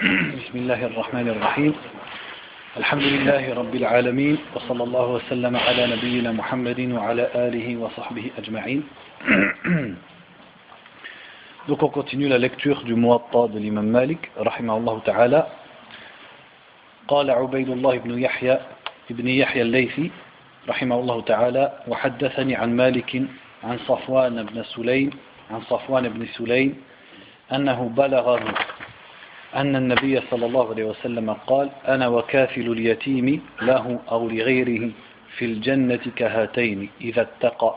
بسم الله الرحمن الرحيم الحمد لله رب العالمين وصلى الله وسلم على نبينا محمد وعلى آله وصحبه أجمعين Donc on continue la lecture du Muwatta de l'imam Malik, rahimahullah ta'ala. قال عبيد الله بن يحيى ابن يحيى الليثي رحمه الله تعالى وحدثني عن مالك عن صفوان بن سليم عن صفوان بن سليم أنه بلغه أن النبي صلى الله عليه وسلم قال أنا وكافل اليتيم له أو لغيره في الجنة كهاتين إذا اتقى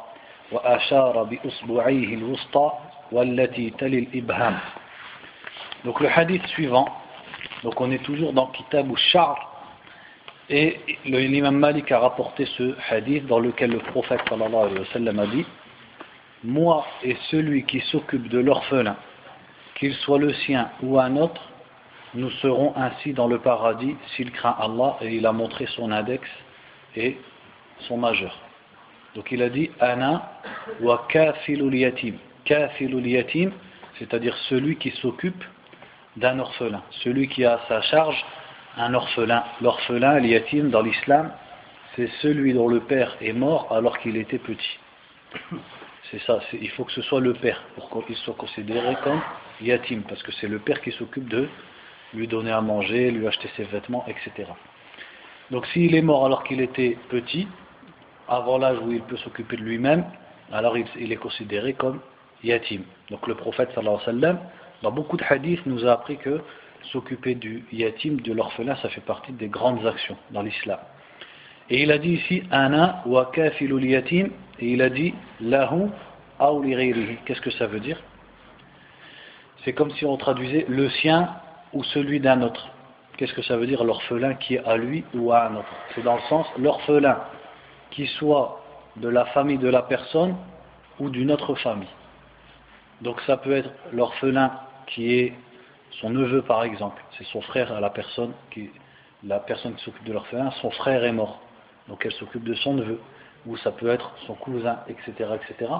وأشار بأصبعيه الوسطى والتي تلي الإبهام Donc le hadith suivant, donc on est toujours dans Kitab al-Shar et l'imam Malik a rapporté ce hadith dans lequel le prophète sallallahu alayhi wa sallam a dit Moi et celui qui s'occupe de l'orphelin, qu'il soit le sien ou un autre, nous serons ainsi dans le paradis s'il craint Allah et il a montré son index et son majeur. Donc il a dit Ana wa kafilul yatim. Kafilul yatim, c'est-à-dire celui qui s'occupe d'un orphelin, celui qui a à sa charge un orphelin. L'orphelin, le yatim dans l'islam, c'est celui dont le père est mort alors qu'il était petit. C'est ça, il faut que ce soit le père pour qu'il soit considéré comme yatim, parce que c'est le père qui s'occupe de lui donner à manger, lui acheter ses vêtements, etc. Donc s'il est mort alors qu'il était petit, avant l'âge où il peut s'occuper de lui-même, alors il, est considéré comme yatim. Donc le prophète sallallahu alayhi wa sallam, dans beaucoup de hadiths, nous a appris que s'occuper du yatim, de l'orphelin, ça fait partie des grandes actions dans l'islam. Et il a dit ici, ana wa kafilul yatim, et il a dit, lahu Qu'est-ce que ça veut dire? C'est comme si on traduisait le sien ou celui d'un autre. Qu'est-ce que ça veut dire l'orphelin qui est à lui ou à un autre? C'est dans le sens l'orphelin qui soit de la famille de la personne ou d'une autre famille. Donc ça peut être l'orphelin qui est son neveu par exemple, c'est son frère à la personne qui, la personne qui s'occupe de l'orphelin, son frère est mort, donc elle s'occupe de son neveu, ou ça peut être son cousin, etc., etc.,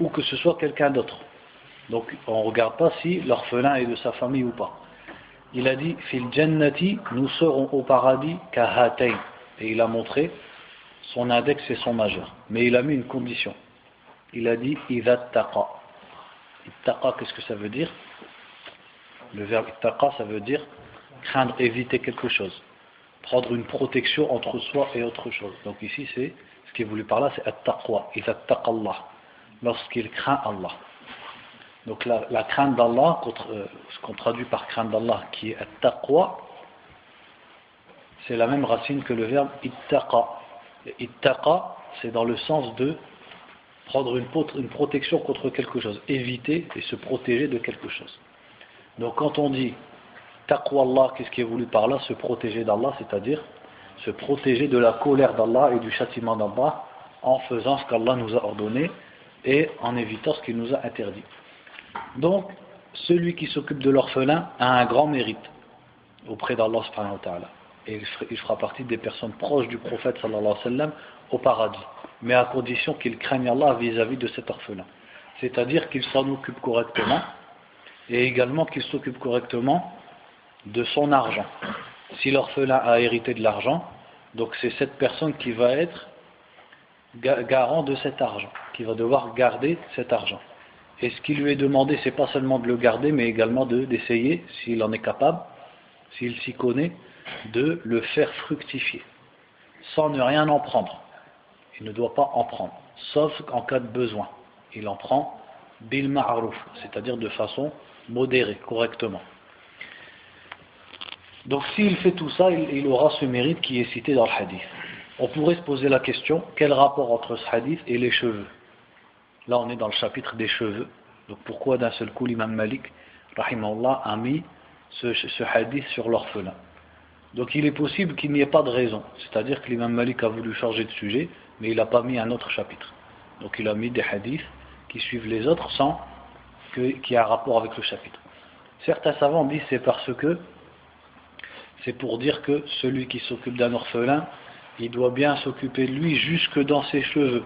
ou que ce soit quelqu'un d'autre. Donc on ne regarde pas si l'orphelin est de sa famille ou pas. Il a dit Fil jannati, nous serons au paradis kahatain. Et il a montré son index et son majeur. Mais il a mis une condition. Il a dit idattaqa. Ittaqa, qu'est-ce que ça veut dire? Le verbe ittaqa, ça veut dire craindre, éviter quelque chose. Prendre une protection entre soi et autre chose. Donc ici, c'est ce qui est voulu par là, c'est at-taqwa. Allah. Lorsqu'il craint Allah. Donc la, crainte d'Allah, euh, ce qu'on traduit par crainte d'Allah, qui est taqwa, c'est la même racine que le verbe ittaqa. Ittaqa, c'est dans le sens de prendre une, protection contre quelque chose, éviter et se protéger de quelque chose. Donc quand on dit taqwa Allah, qu'est-ce qui est voulu par là? Se protéger d'Allah, c'est-à-dire se protéger de la colère d'Allah et du châtiment d'Allah en faisant ce qu'Allah nous a ordonné et en évitant ce qu'il nous a interdit. Donc, celui qui s'occupe de l'orphelin a un grand mérite auprès d'Allah subhanahu. Et il fera partie des personnes proches du prophète au paradis. Mais à condition qu'il craigne Allah vis-à-vis de cet orphelin. C'est-à-dire qu'il s'en occupe correctement et également qu'il s'occupe correctement de son argent. Si l'orphelin a hérité de l'argent, donc c'est cette personne qui va être garant de cet argent, qui va devoir garder cet argent. Et ce qui lui est demandé, c'est pas seulement de le garder, mais également d'essayer, s'il en est capable, s'il s'y connaît, de le faire fructifier, sans ne rien en prendre. Il ne doit pas en prendre, sauf en cas de besoin. Il en prend bil ma'ruf, c'est-à-dire de façon modérée, correctement. Donc s'il fait tout ça, il, aura ce mérite qui est cité dans le hadith. On pourrait se poser la question, quel rapport entre ce hadith et les cheveux? Là, on est dans le chapitre des cheveux. Donc, pourquoi d'un seul coup l'imam Malik, rahimahullah, a mis ce, hadith sur l'orphelin? Donc, il est possible qu'il n'y ait pas de raison. C'est-à-dire que l'imam Malik a voulu changer de sujet, mais il n'a pas mis un autre chapitre. Donc, il a mis des hadiths qui suivent les autres sans qu'il y ait un rapport avec le chapitre. Certains savants disent c'est parce que c'est pour dire que celui qui s'occupe d'un orphelin, il doit bien s'occuper de lui jusque dans ses cheveux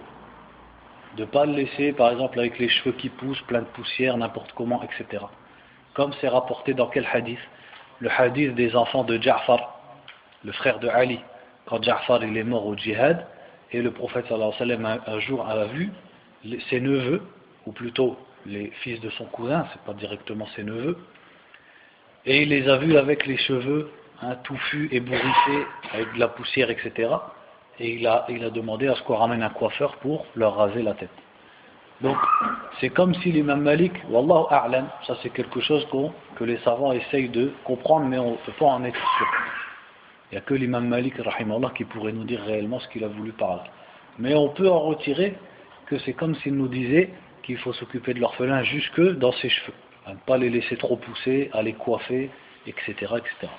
de ne pas le laisser, par exemple, avec les cheveux qui poussent, plein de poussière, n'importe comment, etc. Comme c'est rapporté dans quel hadith? Le hadith des enfants de Ja'far, le frère de Ali, quand Ja'far il est mort au djihad, et le prophète sallallahu alayhi wa sallam un, jour a vu ses neveux, ou plutôt les fils de son cousin, c'est pas directement ses neveux, et il les a vus avec les cheveux hein, touffus, ébouriffés, avec de la poussière, etc. Et il a, demandé à ce qu'on ramène un coiffeur pour leur raser la tête. Donc, c'est comme si l'imam Malik, Wallahu a'lam, ça c'est quelque chose que les savants essayent de comprendre, mais on ne peut pas en être sûr. Il n'y a que l'imam Malik, rahimallah, qui pourrait nous dire réellement ce qu'il a voulu parler. Mais on peut en retirer que c'est comme s'il nous disait qu'il faut s'occuper de l'orphelin jusque dans ses cheveux, à ne pas les laisser trop pousser, à les coiffer, etc. etc.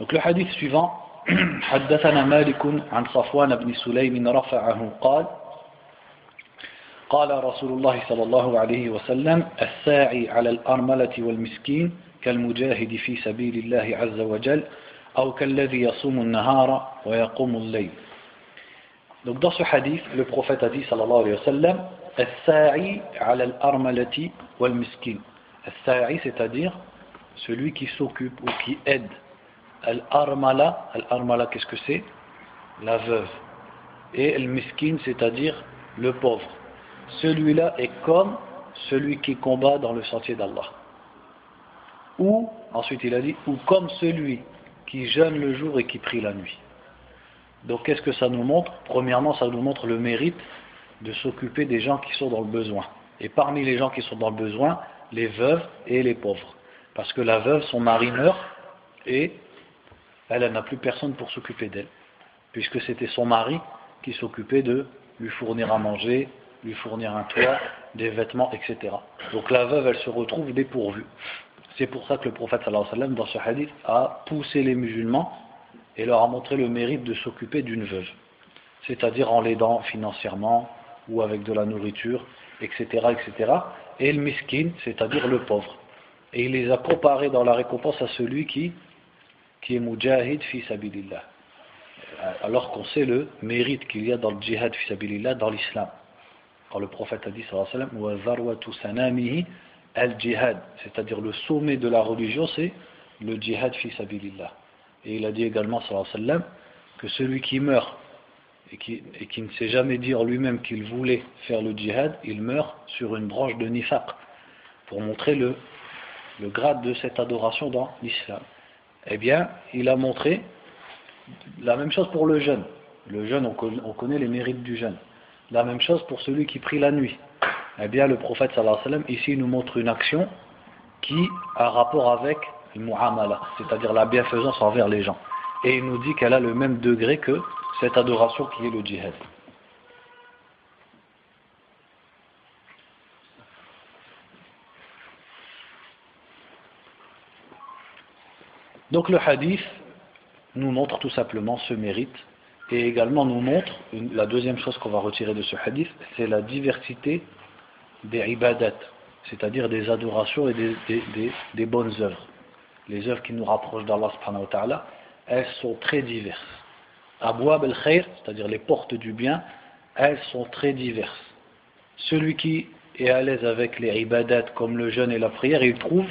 Donc le hadith suivant, حدثنا مالك عن صفوان بن سليم رفعه قال قال رسول الله صلى الله عليه وسلم الساعي على الأرملة والمسكين كالمجاهد في سبيل الله عز وجل أو كالذي يصوم النهار ويقوم الليل Donc dans ce hadith, le prophète a dit sallallahu alayhi wa sallam As-sa'i ala al-armalati wal-miskin. As-sa'i, c'est-à-dire celui qui s'occupe ou qui aide. Al-armala, al-armala, qu'est-ce que c'est? La veuve. Et al-miskin, c'est-à-dire le pauvre. celui-là est comme celui qui combat dans le sentier d'Allah. Ou, ensuite il a dit, ou comme celui qui jeûne le jour et qui prie la nuit. Donc qu'est-ce que ça nous montre? Premièrement, ça nous montre le mérite de s'occuper des gens qui sont dans le besoin. Et parmi les gens qui sont dans le besoin, les veuves et les pauvres. Parce que la veuve, son mari meurt et elle, n'a plus personne pour s'occuper d'elle. Puisque c'était son mari qui s'occupait de lui fournir à manger, lui fournir un toit, des vêtements, etc. Donc la veuve, elle se retrouve dépourvue. C'est pour ça que le prophète alayhi wa sallam, dans ce hadith, a poussé les musulmans et leur a montré le mérite de s'occuper d'une veuve. C'est-à-dire en l'aidant financièrement ou avec de la nourriture, etc. etc. Et le miskin, c'est-à-dire le pauvre. Et il les a comparés dans la récompense à celui qui, qui est mujahid fi sabilillah. Alors qu'on sait le mérite qu'il y a dans le djihad fi sabilillah dans l'islam le prophète a dit al-jihad, c'est-à-dire le sommet de la religion, c'est le djihad fi sabilillah. Et il a dit également sallam, que celui qui meurt et qui, ne s'est jamais dit en lui-même qu'il voulait faire le djihad, il meurt sur une branche de nifaq, pour montrer le, le grade de cette adoration dans l'islam. Eh bien, il a montré la même chose pour le jeûne. Le jeûne, on connaît les mérites du jeûne. La même chose pour celui qui prie la nuit. Eh bien, le prophète sallallahu alayhi wa sallam, ici, nous montre une action qui a rapport avec le mu'amala, c'est-à-dire la bienfaisance envers les gens. Et il nous dit qu'elle a le même degré que cette adoration qui est le djihad. Donc le hadith nous montre tout simplement ce mérite et également nous montre, la deuxième chose qu'on va retirer de ce hadith, c'est la diversité des ibadat, c'est-à-dire des adorations et des, bonnes œuvres. Les œuvres qui nous rapprochent d'Allah subhanahu wa ta'ala, elles sont très diverses. Abouab al-khair, c'est-à-dire les portes du bien, elles sont très diverses. Celui qui est à l'aise avec les ibadat comme le jeûne et la prière, il trouve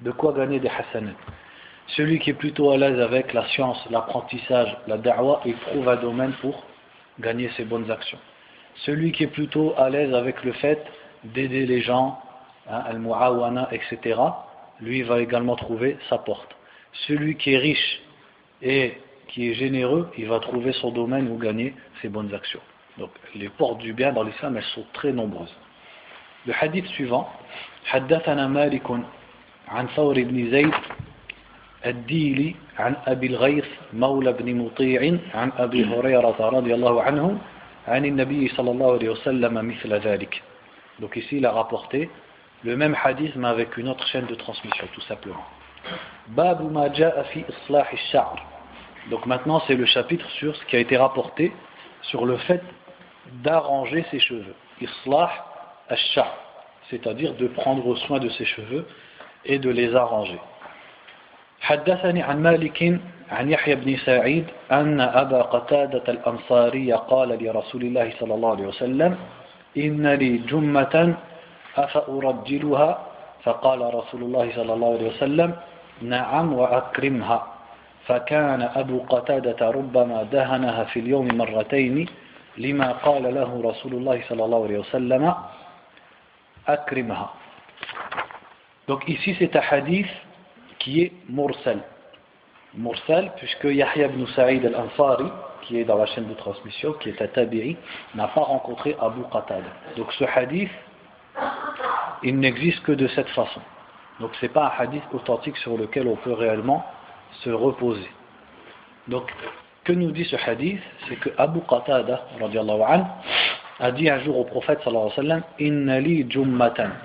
de quoi gagner des hasanats. Celui qui est plutôt à l'aise avec la science, l'apprentissage, la da'wah, il trouve un domaine pour gagner ses bonnes actions. Celui qui est plutôt à l'aise avec le fait d'aider les gens, hein, al-mu'awana, etc., lui va également trouver sa porte. Celui qui est riche et qui est généreux, il va trouver son domaine où gagner ses bonnes actions. Donc les portes du bien dans l'islam, elles sont très nombreuses. Le hadith suivant, حدثنا مالك عن ثور بن زيد الديلي عن أبي الغيث مولى بن مطيع عن أبي هريرة رضي الله عنه عن النبي صلى الله عليه وسلم مثل ذلك donc ici il a rapporté le même hadith mais avec une autre chaîne de transmission tout simplement باب ما جاء في إصلاح الشعر donc maintenant c'est le chapitre sur ce qui a été rapporté sur le fait d'arranger ses cheveux إصلاح الشعر c'est-à-dire de prendre soin de ses cheveux et de les arranger حدثني عن مالك عن يحيى بن سعيد أن أبا قتادة الأنصاري قال لرسول الله صلى الله عليه وسلم إن لي جمة أفأرجلها؟ فقال رسول الله صلى الله عليه وسلم نعم وأكرمها. فكان أبو قتادة ربما دهنها في اليوم مرتين لما قال له رسول الله صلى الله عليه وسلم أكرمها. Donc ici c'est un hadith qui est mursal. Mursal puisque Yahya ibn Sa'id al-Ansari qui est dans la chaîne de transmission, qui est à Tabi'i, n'a pas rencontré Abu Qatada. Donc ce hadith, il n'existe que de cette façon. Donc ce n'est pas un hadith authentique sur lequel on peut réellement se reposer. Donc, que nous dit ce hadith? C'est que Abu Qatada, an, a dit un jour au prophète sallallahu alayhi wa Inna li.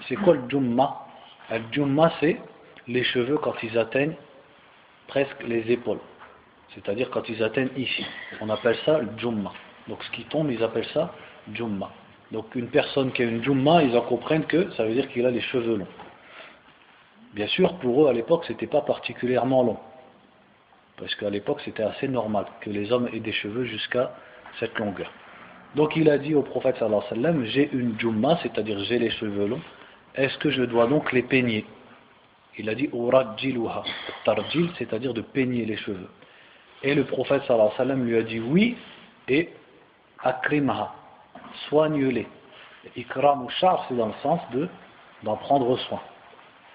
C'est quoi le jumma? Le jumma, c'est les cheveux quand ils atteignent presque les épaules. C'est-à-dire quand ils atteignent ici. On appelle ça le jumma. Donc ce qui tombe, ils appellent ça jumma. Donc une personne qui a une jumma, ils en comprennent que ça veut dire qu'il a les cheveux longs. Bien sûr, pour eux à l'époque, c'était pas particulièrement long. Parce qu'à l'époque, c'était assez normal que les hommes aient des cheveux jusqu'à cette longueur. Donc il a dit au prophète sallallahu alayhi sallam, j'ai une jumma, c'est-à-dire j'ai les cheveux longs, est-ce que je dois donc les peigner? Il a dit urajjiluha, tarjil, c'est-à-dire de peigner les cheveux. Et le prophète sallallahu lui a dit oui, et akrimha, soigne-les. Ikram ou char, c'est dans le sens de d'en prendre soin.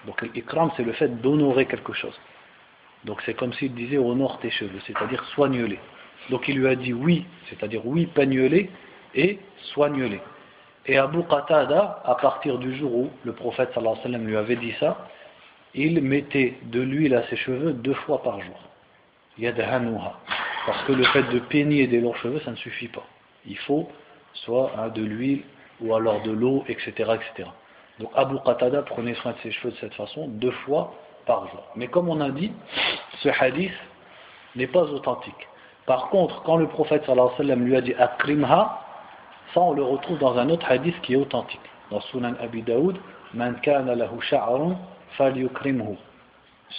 Donc l'ikram, c'est le fait d'honorer quelque chose. Donc c'est comme s'il disait honore tes cheveux, c'est-à-dire soigne-les. Donc il lui a dit oui, c'est-à-dire oui, peigne-les et soigne-les. Et Abu Qatada, à partir du jour où le prophète sallallahu lui avait dit ça, il mettait de l'huile à ses cheveux deux fois par jour. Yadhanuha. Parce que le fait de peigner des longs cheveux, ça ne suffit pas. Il faut soit hein, de l'huile ou alors de l'eau, etc., etc. Donc Abu Qatada prenait soin de ses cheveux de cette façon deux fois par jour. Mais comme on a dit, ce hadith n'est pas authentique. Par contre, quand le prophète alayhi lui a dit akrimha, ça on le retrouve dans un autre hadith qui est authentique. Dans Sunan Abi Daoud, man kana lahu sha'run falyukrimhu.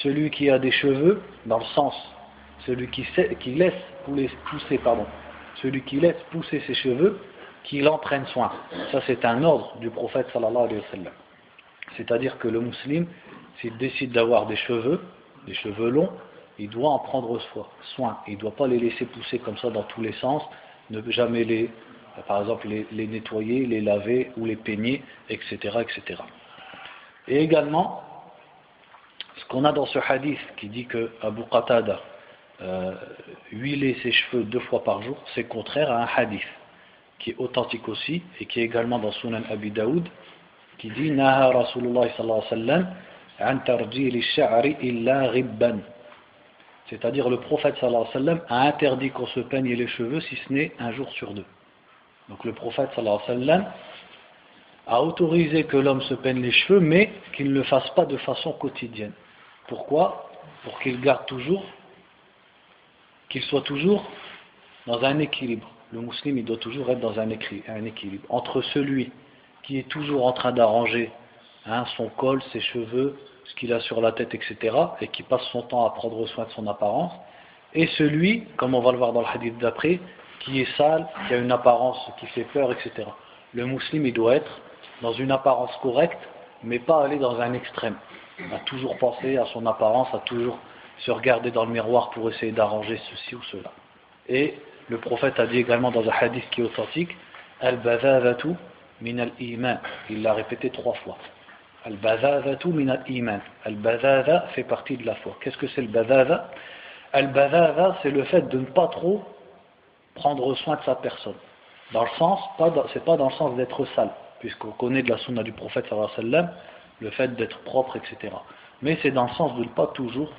Celui qui a des cheveux, dans le sens, celui qui, laisse pousser, pardon, celui qui laisse pousser ses cheveux, qu'il en prenne soin. Ça c'est un ordre du prophète sallallahu alayhi wa. C'est-à-dire que le musulman, s'il décide d'avoir des cheveux, des cheveux longs, il doit en prendre soin. Il ne doit pas les laisser pousser comme ça dans tous les sens, ne jamais les, par exemple, les, nettoyer, les laver ou les peigner, etc., etc. Et également, ce qu'on a dans ce hadith qui dit que Abu Qatada euh, huilait ses cheveux deux fois par jour, c'est contraire à un hadith qui est authentique aussi et qui est également dans Sunan Abi Daoud qui dit Naha Rasulullah sallallahu alayhi wa sallam c'est-à-dire le prophète sallallahu alayhi wa sallam a interdit qu'on se peigne les cheveux si ce n'est un jour sur deux. Donc le prophète sallallahu alayhi wa sallam a autorisé que l'homme se peigne les cheveux mais qu'il ne le fasse pas de façon quotidienne. Pourquoi Pour qu'il garde toujours, qu'il soit toujours dans un équilibre. Le musulman il doit toujours être dans un équilibre entre celui qui est toujours en train d'arranger Hein, son col, ses cheveux, ce qu'il a sur la tête, etc., et qui passe son temps à prendre soin de son apparence, et celui, comme on va le voir dans le hadith d'après, qui est sale, qui a une apparence qui fait peur, etc. Le musulman, il doit être dans une apparence correcte, mais pas aller dans un extrême, à toujours penser à son apparence, à toujours se regarder dans le miroir pour essayer d'arranger ceci ou cela. Et le prophète a dit également dans un hadith qui est authentique, Al-Badhavatu min al-Iman. Il l'a répété trois fois. Al-Badhadhatu min al-Iman. Al-Badhadha fait partie de la foi. Qu'est-ce que c'est le Badhadha Al-Badhadha, c'est le fait de ne pas trop prendre soin de sa personne. Dans le sens, c'est pas dans le sens d'être sale, puisqu'on connaît de la sunna du prophète sallallahu alayhi wa sallam, le fait d'être propre, etc. Mais c'est dans le sens de ne pas toujours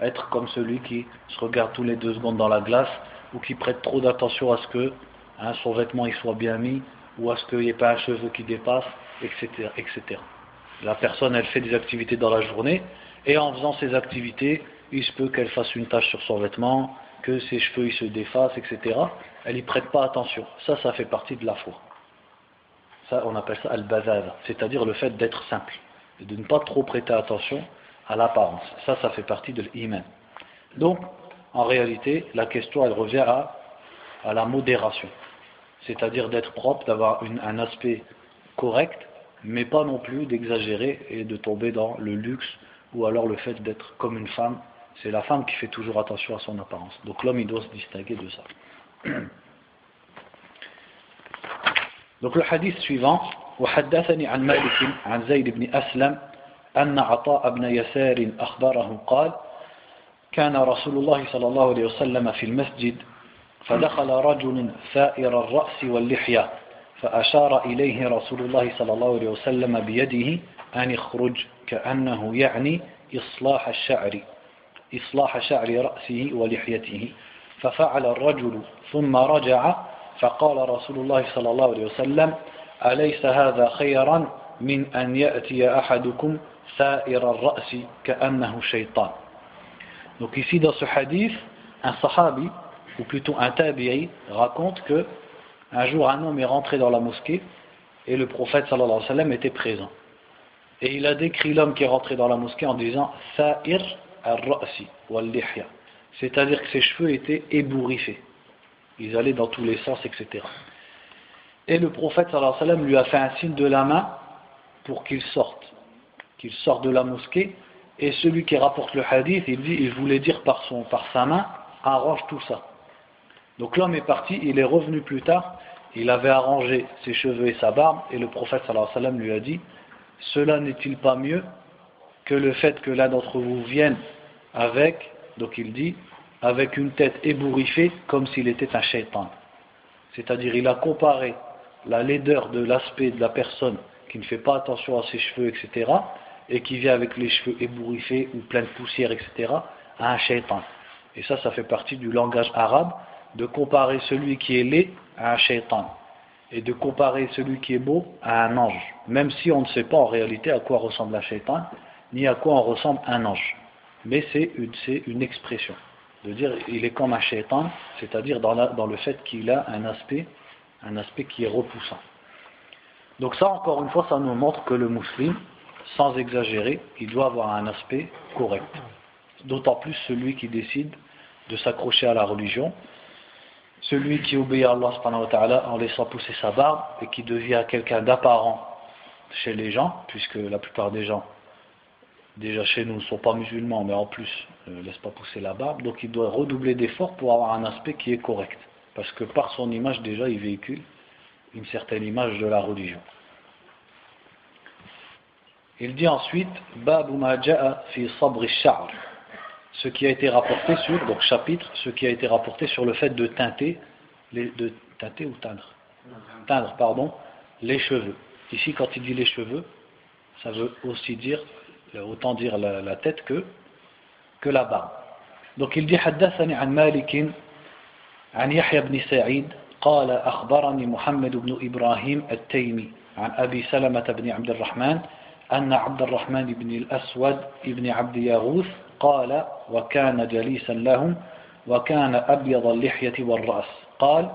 être comme celui qui se regarde tous les deux secondes dans la glace, ou qui prête trop d'attention à ce que hein, son vêtement soit bien mis, ou à ce qu'il n'y ait pas un cheveu qui dépasse, etc. etc. La personne, elle fait des activités dans la journée, et en faisant ces activités, il se peut qu'elle fasse une tache sur son vêtement, que ses cheveux se défassent, etc. Elle n'y prête pas attention. Ça, ça fait partie de la foi. Ça, on appelle ça al-bazaz, c'est-à-dire le fait d'être simple, de ne pas trop prêter attention à l'apparence. Ça, ça fait partie de l'iman. Donc, en réalité, la question, elle revient à, à la modération, c'est-à-dire d'être propre, d'avoir un aspect correct, mais pas non plus d'exagérer et de tomber dans le luxe ou alors le fait d'être comme une femme. C'est la femme qui fait toujours attention à son apparence. Donc l'homme, il doit se distinguer de ça. Donc le hadith suivant, وحدثني عن مالك عن زيد بن أسلم أن عطاء بن يسار أخبره قال كان رسول الله صلى الله عليه وسلم في المسجد فدخل رجل ثائر الرأس واللحية فأشار إليه رسول الله صلى الله عليه وسلم بيده أن يخرج كأنه يعني إصلاح الشعر إصلاح شعر رأسه ولحيته. ففعل الرجل ثم رجع فقال رسول الله صلى الله عليه وسلم أليس هذا خيرا من أن يأتي أحدكم ثائر الرأس كأنه شيطان Donc ici dans ce hadith, un sahabi, ou plutôt un tabi'i, raconte que un jour un homme est rentré dans la mosquée et le prophète sallallahu alayhi wa sallam était présent. Et il a décrit l'homme qui est rentré dans la mosquée en disant Sa'ir al-ra'si wal-lihya. C'est-à-dire que ses cheveux étaient ébouriffés. Ils allaient dans tous les sens, etc. Et le prophète sallallahu alayhi sallam lui a fait un signe de la main pour qu'il sorte. Qu'il sorte de la mosquée. Et celui qui rapporte le hadith, il dit, il voulait dire par, son, par sa main, arrange tout ça. Donc l'homme est parti, il est revenu plus tard, il avait arrangé ses cheveux et sa barbe, et le prophète sallallahu alayhi sallam lui a dit, cela n'est-il pas mieux que le fait que l'un d'entre vous vienne avec, donc il dit, avec une tête ébouriffée comme s'il était un shaitan. C'est-à-dire il a comparé la laideur de l'aspect de la personne qui ne fait pas attention à ses cheveux, etc., et qui vient avec les cheveux ébouriffés ou pleins de poussière, etc., à un shaitan. Et ça, ça fait partie du langage arabe de comparer celui qui est laid à un shaitan et de comparer celui qui est beau à un ange, même si on ne sait pas en réalité à quoi ressemble un shaitan, ni à quoi on ressemble un ange. Mais c'est une, une, expression, de dire il est comme un shaitan, c'est-à-dire dans, le fait qu'il a un aspect, un aspect qui est repoussant. Donc ça, encore une fois, ça nous montre que le musulman, sans exagérer, il doit avoir un aspect correct. D'autant plus celui qui décide de s'accrocher à la religion, celui qui obéit à Allah en laissant pousser sa barbe et qui devient quelqu'un d'apparent chez les gens, puisque la plupart des gens, déjà chez nous, ne sont pas musulmans, mais en plus ne laissent pas pousser la barbe, donc il doit redoubler d'efforts pour avoir un aspect qui est correct. Parce que par son image, déjà, il véhicule une certaine image de la religion. Il dit ensuite, Babu fi sabri ce qui a été rapporté sur, donc chapitre, ce qui a été rapporté sur le fait de teinter, les, de teinter ou teindre Teindre, pardon, les cheveux. Ici, quand il dit les cheveux, ça veut aussi dire, autant dire la, la tête que, que la barbe. Donc il dit, حدثني عن مالك عن يحيى بن سعيد قال أخبرني محمد بن إبراهيم التيمي عن أبي سلمة بن عبد الرحمن أن عبد الرحمن بن الأسود بن عبد ياغوث قال وكان جليسا لهم وكان أبيض اللحية والرأس. قال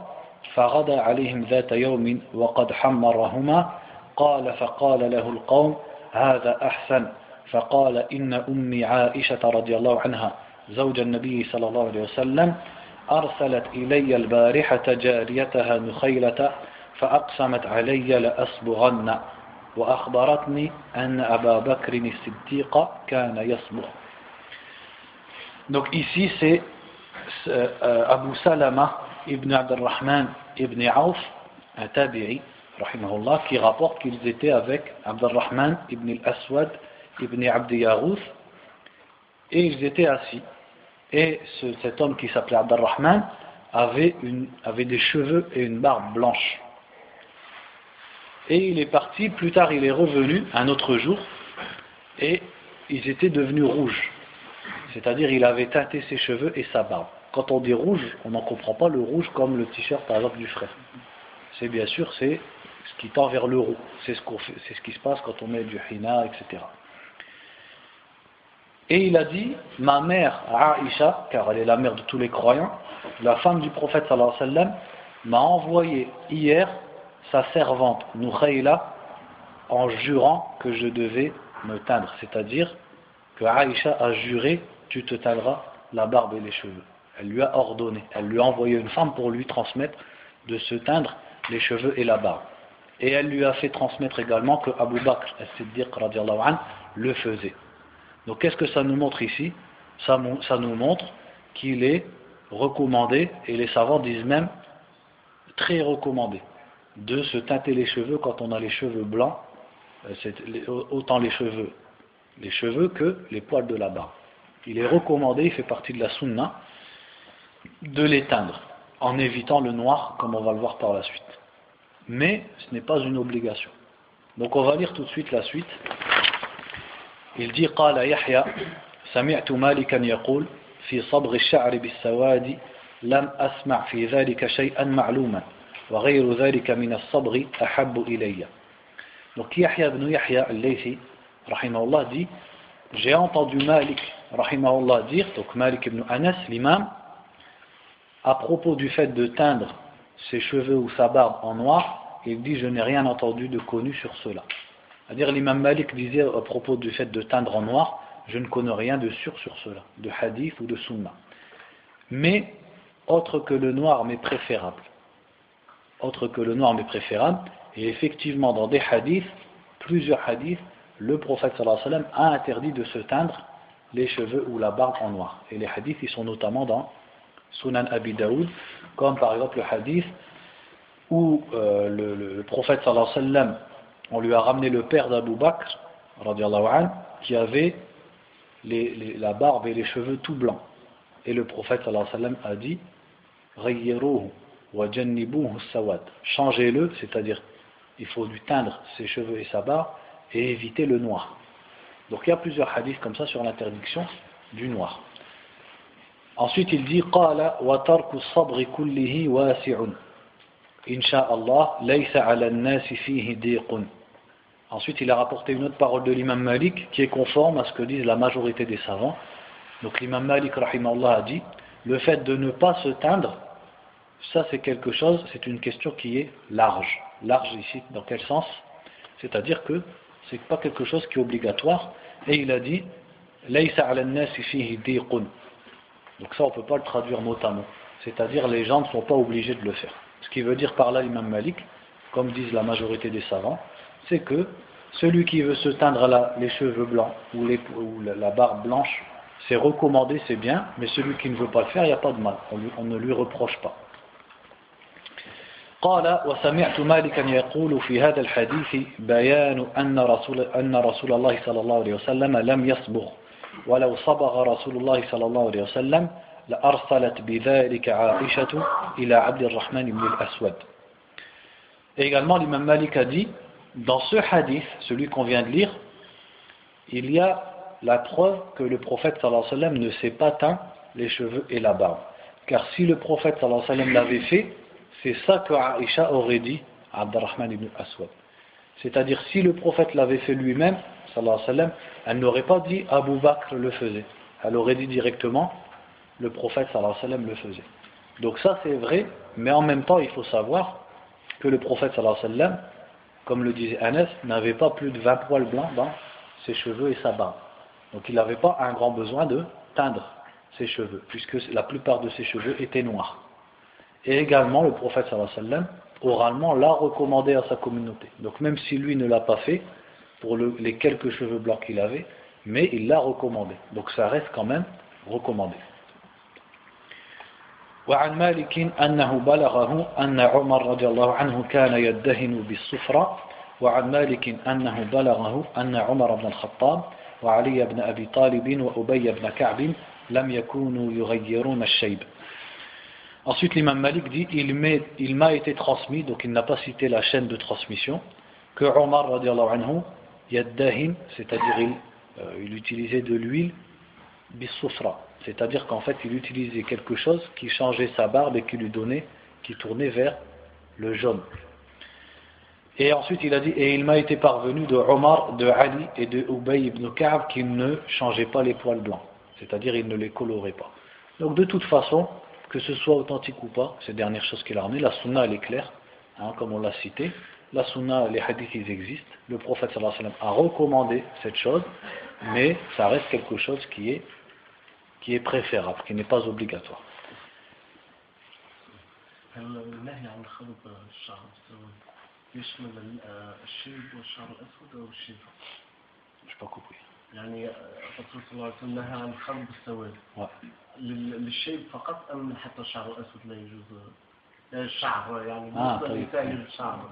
فغدا عليهم ذات يوم وقد حمرهما. قال فقال له القوم هذا أحسن. فقال إن أمي عائشة رضي الله عنها زوج النبي صلى الله عليه وسلم أرسلت إلي البارحة جاريتها نخيلة فأقسمت علي لأصبغن وأخبرتني أن أبا بكر الصديق كان يصبغ Donc ici c'est euh, Abu Salama ibn Abdurrahman ibn Auf, un tabi'i, rahimahullah, qui rapporte qu'ils étaient avec Abdurrahman ibn al-Aswad ibn Abdi Yarouth, et ils étaient assis. Et ce, cet homme qui s'appelait Abdurrahman avait, avait des cheveux et une barbe blanche. Et il est parti, plus tard il est revenu un autre jour, et ils étaient devenus rouges. C'est-à-dire il avait teinté ses cheveux et sa barbe. Quand on dit rouge, on n'en comprend pas le rouge comme le t-shirt par exemple du frère. C'est bien sûr c'est ce qui tend vers le roux. C'est ce, ce qui se passe quand on met du hina, etc. Et il a dit, ma mère Aïcha, car elle est la mère de tous les croyants, la femme du prophète sallallahu alayhi wa m'a envoyé hier sa servante Nukhayla en jurant que je devais me teindre. C'est-à-dire que Aïcha a juré tu te taleras la barbe et les cheveux. Elle lui a ordonné, elle lui a envoyé une femme pour lui transmettre de se teindre les cheveux et la barbe. Et elle lui a fait transmettre également que Abu Bakr as-Siddiq le faisait. Donc qu'est-ce que ça nous montre ici? Ça, nous montre qu'il est recommandé, et les savants disent même très recommandé, de se teinter les cheveux quand on a les cheveux blancs, euh, autant les cheveux, les cheveux que les poils de la barbe. Il est recommandé, il fait partie de la sunna, de l'éteindre, en évitant le noir, comme on va le voir par la suite. Mais ce n'est pas une obligation. Donc on va lire tout de suite la suite. Il dit قال يحيى سمعت مالكا يقول في صبغ الشعر بالسواد لم أسمع في ذلك شيئا معلوما وغير ذلك من الصبغ أحب إلي Donc Yahya ibn Yahya al-Laythi rahimahullah dit j'ai entendu Malik rahimahullah dire donc Malik ibn Anas l'imam à propos du fait de teindre ses cheveux ou sa barbe en noir il dit je n'ai rien entendu de connu sur cela c'est-à-dire l'imam Malik disait à propos du fait de teindre en noir je ne connais rien de sûr sur cela de hadith ou de sunna mais autre que le noir mais préférable autre que le noir mais préférable et effectivement, dans des hadiths, plusieurs hadiths, le prophète sallallahu alayhi wa sallam a interdit de se teindre les cheveux ou la barbe en noir. Et les hadiths, ils sont notamment dans Sunan Abi Daoud, comme par exemple le hadith où euh, le, prophète sallallahu alayhi wa sallam, on lui a ramené le père d'Abou Bakr, an, qui avait la barbe et les cheveux tout blancs. Et le prophète a dit wa sawad. Changez-le, c'est-à-dire il faut lui teindre ses cheveux et sa barbe et éviter le noir. Donc il y a plusieurs hadiths comme ça sur l'interdiction du noir. Ensuite il dit qala wa tarku sabri kullihi wasi'un. Inch'Allah, Laysa ala nasi fihi diqun. Ensuite, il a rapporté une autre parole de l'imam Malik qui est conforme à ce que disent la majorité des savants. Donc l'imam Malik a dit le fait de ne pas se teindre, ça c'est quelque chose, c'est une question qui est large. Large ici, dans quel sens? C'est-à-dire que c'est pas quelque chose qui est obligatoire. Et il a dit Laysa ala nasi fihi diqun. Donc ça, on ne peut pas le traduire mot à mot. C'est-à-dire les gens ne sont pas obligés de le faire. Ce qui veut dire par là l'imam Malik, comme disent la majorité des savants, c'est que celui qui veut se teindre les cheveux blancs ou, la barbe blanche, c'est recommandé, c'est bien, mais celui qui ne veut pas le faire, il n'y a pas de mal, on ne lui reproche pas. قال وسمعت مالكا يقول في هذا الحديث بيان أن رسول, أن رسول الله صلى الله عليه وسلم لم يصبغ ولو صبغ رسول الله صلى الله عليه وسلم لأرسلت بذلك عائشة إلى عبد الرحمن بن الأسود Et également l'imam Malik a dit dans ce hadith, celui qu'on vient de lire, il y a la preuve que le prophète sallallahu alayhi wa sallam ne s'est pas teint les cheveux et la barbe. Car si le prophète sallallahu alayhi wa sallam l'avait fait, C'est ça que Aïcha aurait dit à Abdurrahman ibn Aswad. C'est-à-dire, si le prophète l'avait fait lui-même, elle n'aurait pas dit Abu Bakr le faisait. Elle aurait dit directement le prophète sallallahu le faisait. Donc ça c'est vrai, mais en même temps il faut savoir que le prophète sallallahu comme le disait Anas, n'avait pas plus de 20 poils blancs dans ses cheveux et sa barbe. Donc il n'avait pas un grand besoin de teindre ses cheveux, puisque la plupart de ses cheveux étaient noirs. Et également, le prophète sallam, oralement, l'a recommandé à sa communauté. Donc même si lui ne l'a pas fait, pour les quelques cheveux blancs qu'il avait, mais il l'a recommandé. Donc ça reste quand même recommandé. وعن مالك أنه بلغه أن عمر رضي الله عنه كان يدهن بالصفرة وعن مالك أنه بلغه أن عمر بن الخطاب وعلي بن أبي طالب وأبي بن كعب لم يكونوا يغيرون الشيب Ensuite, l'imam Malik dit il m'a été transmis, donc il n'a pas cité la chaîne de transmission, que Omar, anhu, yaddahin, c'est-à-dire il, euh, il, utilisait de l'huile c'est-à-dire qu'en fait il utilisait quelque chose qui changeait sa barbe et qui lui donnait, qui tournait vers le jaune. Et ensuite il a dit et il m'a été parvenu de Omar, de Ali et de Ubay ibn Ka'b qui ne changeaient pas les poils blancs, c'est-à-dire il ne les colorait pas. Donc de toute façon, que ce soit authentique ou pas, c'est la dernière chose qu'il a ramené, la sunna elle est claire, hein, comme on l'a cité, la sunna, les hadiths ils existent, le prophète sallallahu a recommandé cette chose, mais ça reste quelque chose qui est, qui est préférable, qui n'est pas obligatoire. Je n'ai pas compris. يعني الرسول صلى الله عليه وسلم نهى عن الخلط بالسواد للشيب فقط أم حتى الشعر الأسود لا يجوز الشعر يعني آه طيب الشعر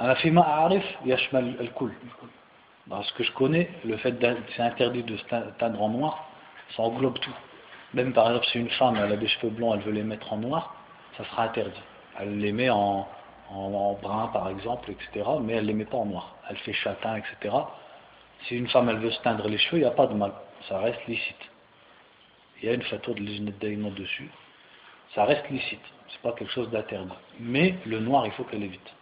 أنا فيما أعرف يشمل الكل Dans ce que je connais, le fait de c'est interdit de se teindre en noir, ça englobe tout. Même par exemple, si une femme a des cheveux blancs, elle veut les mettre en noir, ça sera interdit. Elle les met en, brun par exemple, etc. Mais elle les met pas en noir. Elle fait châtain, etc. Si une femme elle veut se teindre les cheveux, il n'y a pas de mal. Ça reste licite. Il y a une photo de l'ijnet dessus. Ça reste licite. C'est pas quelque chose d'interdit. Mais le noir, il faut qu'elle évite.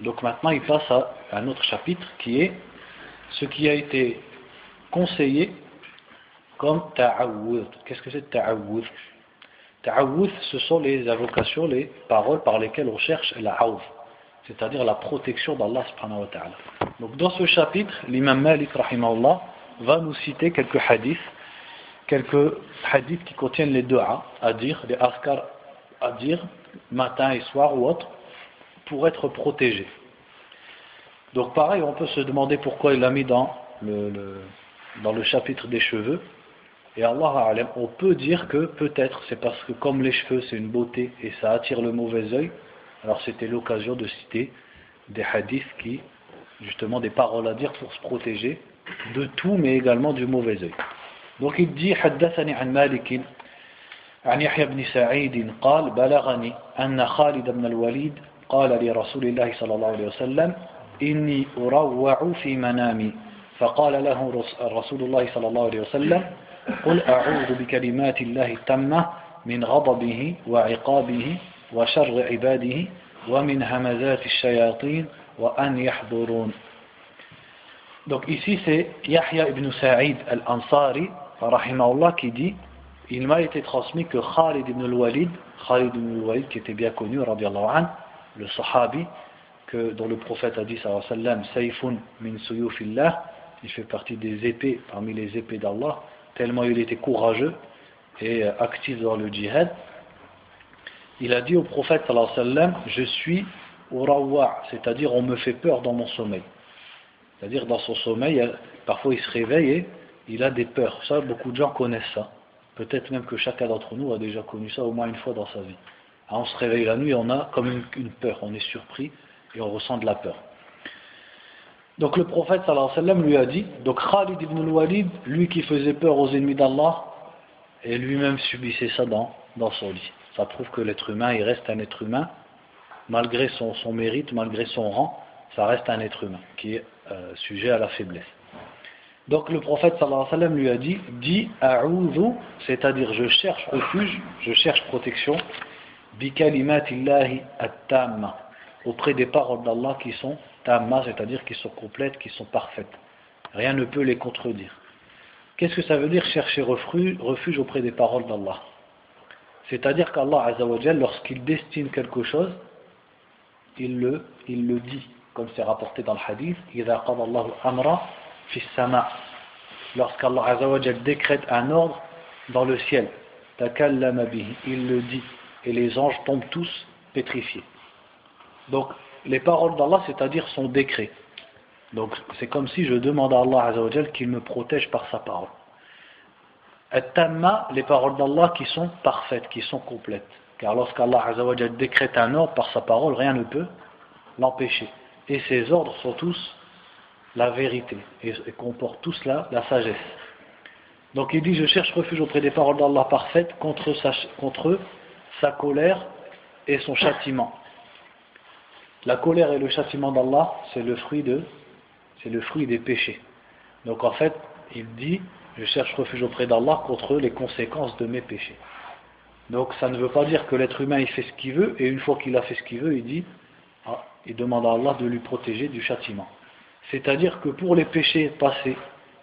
Donc maintenant il passe à un autre chapitre qui est ce qui a été conseillé comme ta'awud. Qu'est-ce que c'est ta'awud Ta'awud, ce sont les invocations, les paroles par lesquelles on cherche la c'est-à-dire la protection d'Allah subhanahu wa ta'ala. Donc dans ce chapitre, l'imam Malik rahimahullah va nous citer quelques hadiths, quelques hadiths qui contiennent les deux à dire, les askar à dire matin et soir ou autre, pour être protégé. Donc pareil, on peut se demander pourquoi il l'a mis dans le, dans le chapitre des cheveux. Et Allah on peut dire que peut-être c'est parce que comme les cheveux c'est une beauté et ça attire le mauvais œil, alors c'était l'occasion de citer des hadiths qui, justement des paroles à dire pour se protéger de tout mais également du mauvais œil. Donc il dit حدثني عن مالك عن يحيى بن سعيد قال بلغني أن خالد بن الوليد قال لرسول الله صلى الله عليه وسلم إني أروع في منامي. فقال له رسول الله صلى الله عليه وسلم قل أعوذ بكلمات الله التامة من غضبه وعقابه وشر عباده ومن همزات الشياطين وأن يحضرون. Donc ici c'est Yahya ibn Sa'id al-Ansari, rahimahullah, qui dit il m'a été transmis que Khalid ibn al-Walid, Khalid ibn al-Walid qui était bien connu, an, le sahabi, que, dont le prophète a dit, Saifun min suyufillah, il fait partie des épées, parmi les épées d'Allah, tellement il était courageux et euh, actif dans le djihad. Il a dit au prophète, sallam, je suis urawa, c'est-à-dire on me fait peur dans mon sommeil. C'est-à-dire dans son sommeil, parfois il se réveille et il a des peurs. Ça, beaucoup de gens connaissent ça. Peut-être même que chacun d'entre nous a déjà connu ça au moins une fois dans sa vie. On se réveille la nuit, on a comme une, peur, on est surpris et on ressent de la peur. Donc le prophète lui a dit, donc Khalid ibn al-Walid, lui qui faisait peur aux ennemis d'Allah, et lui-même subissait ça dans, dans son lit. Ça prouve que l'être humain, il reste un être humain, malgré son, mérite, malgré son rang, ça reste un être humain qui est euh, sujet à la faiblesse. Donc le prophète lui a dit Dis c'est-à-dire je cherche refuge, je cherche protection, bikalimatillahi at-tamma auprès des paroles d'Allah qui sont tamma, c'est-à-dire qui sont complètes, qui sont parfaites. Rien ne peut les contredire. Qu'est-ce que ça veut dire chercher refuge, auprès des paroles d'Allah? C'est-à-dire qu'Allah Azzawajal, lorsqu'il destine quelque chose, il le, dit, comme c'est rapporté dans le hadith, amra fi Lorsqu'Allah Azzawajal décrète un ordre dans le ciel, il le dit et les anges tombent tous pétrifiés donc les paroles d'Allah c'est-à-dire son décret donc c'est comme si je demande à Allah Azzawajal qu'il me protège par sa parole At-tamma, les paroles d'Allah qui sont parfaites, qui sont complètes. Car lorsqu'Allah Azzawajal décrète un ordre par sa parole, rien ne peut l'empêcher. Et ces ordres sont tous la vérité et, comporte tout cela la sagesse. Donc il dit je cherche refuge auprès des paroles d'Allah parfaites contre contre sa colère et son châtiment. La colère et le châtiment d'Allah, c'est le fruit de c'est le fruit des péchés. Donc en fait, il dit je cherche refuge auprès d'Allah contre les conséquences de mes péchés. Donc ça ne veut pas dire que l'être humain fait ce qu'il veut et une fois qu'il a fait ce qu'il veut, il dit ah, il demande à Allah de lui protéger du châtiment. C'est-à-dire que pour les péchés passés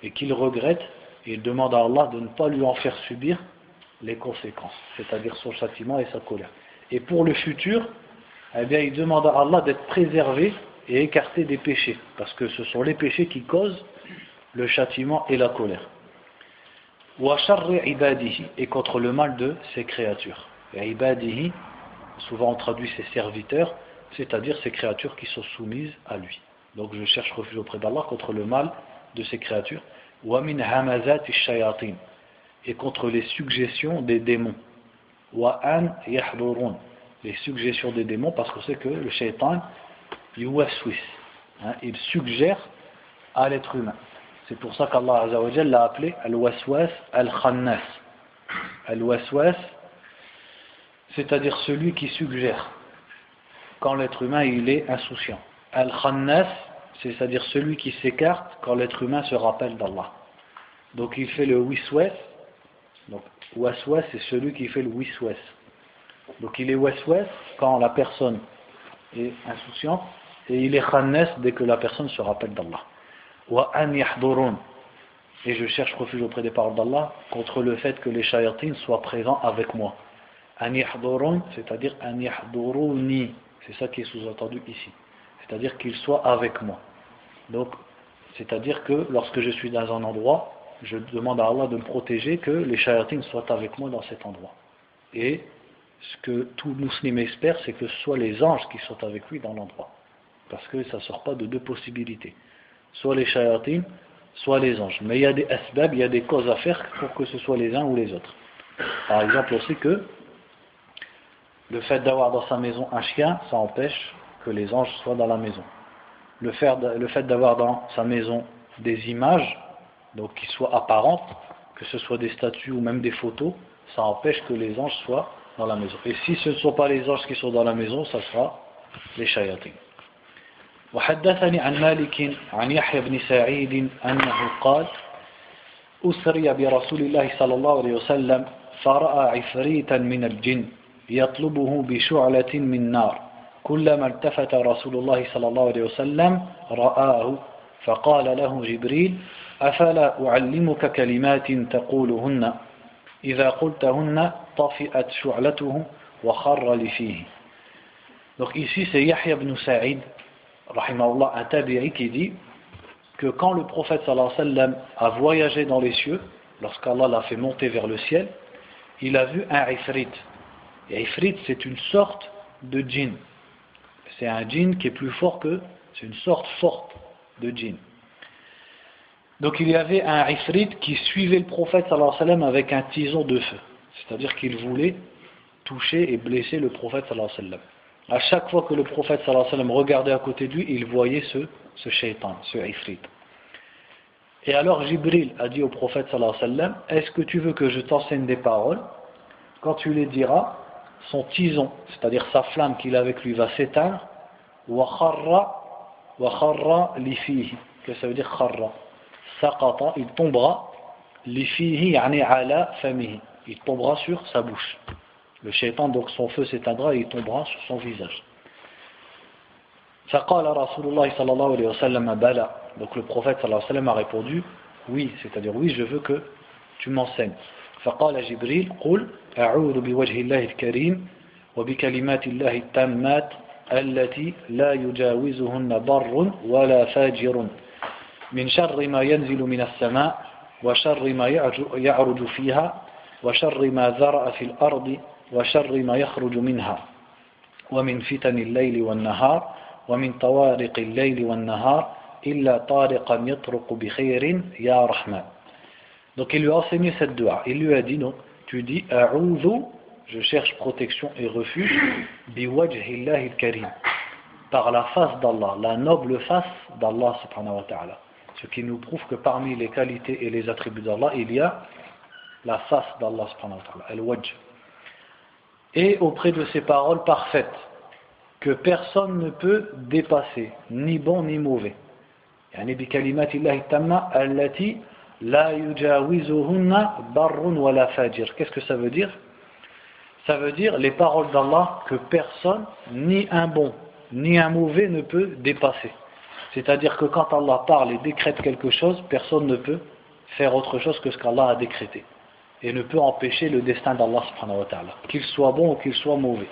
et qu'il regrette, il demande à Allah de ne pas lui en faire subir les conséquences, c'est-à-dire son châtiment et sa colère. Et pour le futur, eh bien, il demande à Allah d'être préservé et écarté des péchés, parce que ce sont les péchés qui causent le châtiment et la colère. Et contre le mal de ses créatures. Et ibadihi, souvent on traduit ses serviteurs, c'est-à-dire ces créatures qui sont soumises à lui. Donc je cherche refuge auprès d'Allah contre le mal de ses créatures. Wa min hamazati shayatin et contre les suggestions des démons. Wa an yahdurun. Les suggestions des démons, parce qu'on sait que le shaitan, hein, il suggère à l'être humain. C'est pour ça qu'Allah l'a appelé al-waswas al-khannas. Al-waswas, c'est-à-dire celui qui suggère quand l'être humain il est insouciant. Al-khannas, c'est-à-dire celui qui s'écarte quand l'être humain se rappelle d'Allah. Donc il fait le wiswas, donc waswas, c'est celui qui fait le wiswas. Donc il est waswas quand la personne est insouciante et il est khannas dès que la personne se rappelle d'Allah. Wa an Et je cherche refuge auprès des paroles d'Allah contre le fait que les shayatines soient présents avec moi. An c'est-à-dire an C'est ça qui est sous-entendu ici. C'est-à-dire qu'ils soient avec moi. Donc, c'est-à-dire que lorsque je suis dans un endroit, je demande à Allah de me protéger, que les shayatines soient avec moi dans cet endroit. Et ce que tout musulman espère, c'est que ce soit les anges qui soient avec lui dans l'endroit. Parce que ça ne sort pas de deux possibilités soit les shayatines, soit les anges. Mais il y a des asbab, il y a des causes à faire pour que ce soit les uns ou les autres. Par exemple aussi que le fait d'avoir dans sa maison un chien, ça empêche que les anges soient dans la maison. Le fait d'avoir dans sa maison des images, donc qui soient apparentes, que ce soit des statues ou même des photos, ça empêche que les anges soient dans la maison. Et si ce ne sont pas les anges qui sont dans la maison, ça sera les shayatines. وحدثني عن مالك عن يحيى بن سعيد أنه قال أسري برسول الله صلى الله عليه وسلم فرأى عفريتا من الجن يطلبه بشعلة من نار كلما التفت رسول الله صلى الله عليه وسلم رآه فقال له جبريل أفلا أعلمك كلمات تقولهن إذا قلتهن طفئت شعلته وخر لفيه Donc ici c'est Yahya ibn Sa'id rahimahullah, un tabi'i qui dit que quand le prophète sallallahu alayhi wa sallam a voyagé dans les cieux, lorsqu'Allah l'a fait monter vers le ciel, il a vu un ifrit. Et ifrit, c'est une sorte de djinn. C'est un djinn qui est plus fort que, c'est une sorte forte de djinn. Donc il y avait un ifrit qui suivait le prophète sallallahu alayhi wa sallam avec un tison de feu. C'est-à-dire qu'il voulait toucher et blesser le prophète sallallahu alayhi wa sallam. À chaque fois que le prophète sallallahu alayhi wa sallam regardait à côté de lui, il voyait ce, ce shaitan, ce ifrit. Et alors Jibril a dit au prophète sallallahu alayhi wa sallam, est-ce que tu veux que je t'enseigne des paroles? Quand tu les diras, son tison, c'est-à-dire sa flamme qu'il a avec lui va s'éteindre, wa kharra lifihi, que ça veut dire kharra, saqata, il tombera, lifihi yani ala famihi, il tombera sur sa bouche. Le shaitan, donc son feu s'éteindra et il tombera sur son visage. Donc le prophète sallallahu alayhi wa sallam a répondu oui, c'est-à-dire oui, je veux que tu m'enseignes. فقال جبريل قل أعوذ بوجه الله الكريم وبكلمات الله التامات التي لا يجاوزهن بر ولا فاجر. من شر ما ينزل من السماء وشر ما يعرج فيها وشر ما ذرأ في الأرض وشر ما يخرج منها. ومن فتن الليل والنهار ومن طوارق الليل والنهار إلا طارقا يطرق بخير يا رحمن. Donc il lui a enseigné cette dua. Il lui a dit non, tu dis je cherche protection et refuge, biwajhillahi al-karim, par la face d'Allah, la noble face d'Allah subhanahu wa ta'ala. Ce qui nous prouve que parmi les qualités et les attributs d'Allah, il y a la face d'Allah subhanahu wa ta'ala, al-wajh. et auprès de ces paroles parfaites que personne ne peut dépasser, ni bon ni mauvais. يعني بكلمات الله التامة التي لا يجاوزهن بر ولا فاجر. Qu'est-ce que ça veut dire Ça veut dire les paroles d'Allah que personne, ni un bon, ni un mauvais ne peut dépasser. C'est-à-dire que quand Allah parle et décrète quelque chose, personne ne peut faire autre chose que ce qu'Allah a décrété et ne peut empêcher le destin d'Allah qu'il soit bon ou qu'il soit mauvais.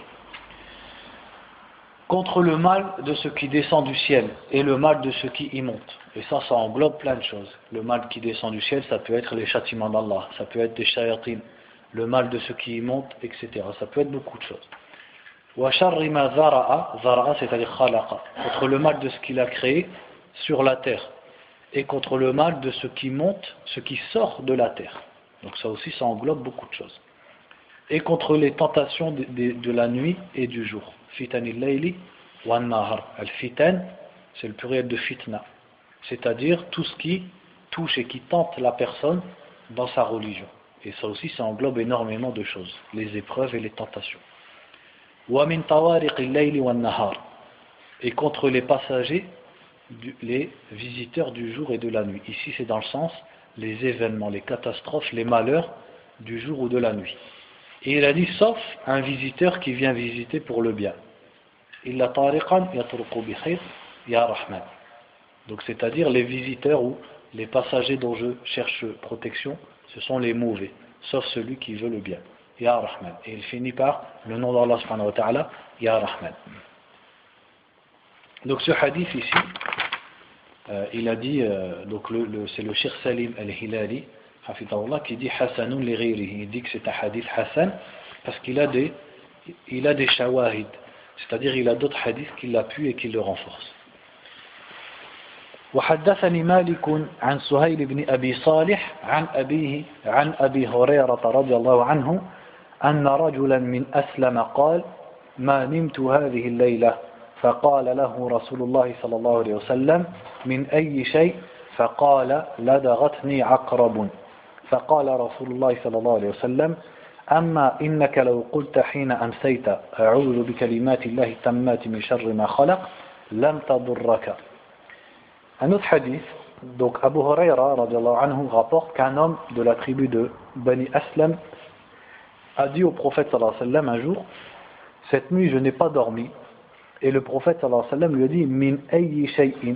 Contre le mal de ce qui descend du ciel et le mal de ce qui y monte. Et ça, ça englobe plein de choses. Le mal qui descend du ciel, ça peut être les châtiments d'Allah, ça peut être des shayatines, le mal de ce qui y monte, etc. Ça peut être beaucoup de choses. c'est-à-dire contre le mal de ce qu'il a créé sur la terre et contre le mal de ce qui monte, ce qui sort de la terre. Donc ça aussi, ça englobe beaucoup de choses. Et contre les tentations de, la nuit et du jour. Fitanil layli wa nahar. Al-fitan, c'est le pluriel de fitna. C'est-à-dire tout ce qui touche et qui tente la personne dans sa religion. Et ça aussi, ça englobe énormément de choses. Les épreuves et les tentations. Et contre les passagers les visiteurs du jour et de la nuit. Ici, c'est dans le sens les événements, les catastrophes, les malheurs du jour ou de la nuit. Et il a dit sauf un visiteur qui vient visiter pour le bien. Donc c'est-à-dire les visiteurs ou les passagers dont je cherche protection, ce sont les mauvais, sauf celui qui veut le bien. Ya Rahman. Et il finit par le nom d'Allah subhanahu wa ta'ala, Ya Rahman. Donc ce hadith ici, euh, il a dit, euh, c'est le Sheikh Salim al-Hilali, qui dit Hassanun li Il dit que c'est un hadith Hassan parce qu'il a des, il a des shawahid, c'est-à-dire il a d'autres hadiths qui l'appuient et qui le renforcent. وحدثني مالك عن سهيل بن أبي صالح عن أبيه عن أبي هريرة رضي الله عنه أن رجلا من أسلم قال ما نمت هذه الليلة فقال له رسول الله صلى الله عليه وسلم من أي شيء؟ فقال لدغتني عقرب فقال رسول الله صلى الله عليه وسلم أما إنك لو قلت حين أمسيت أعوذ بكلمات الله التمات من شر ما خلق لم تضرك Un autre hadith, donc Abu Huraira anhu, rapporte qu'un homme de la tribu de Bani Aslam a dit au prophète sallallahu alayhi wa sallam un jour Cette nuit je n'ai pas dormi Et le prophète sallallahu alayhi wa sallam lui a dit Min ayyi shay'in,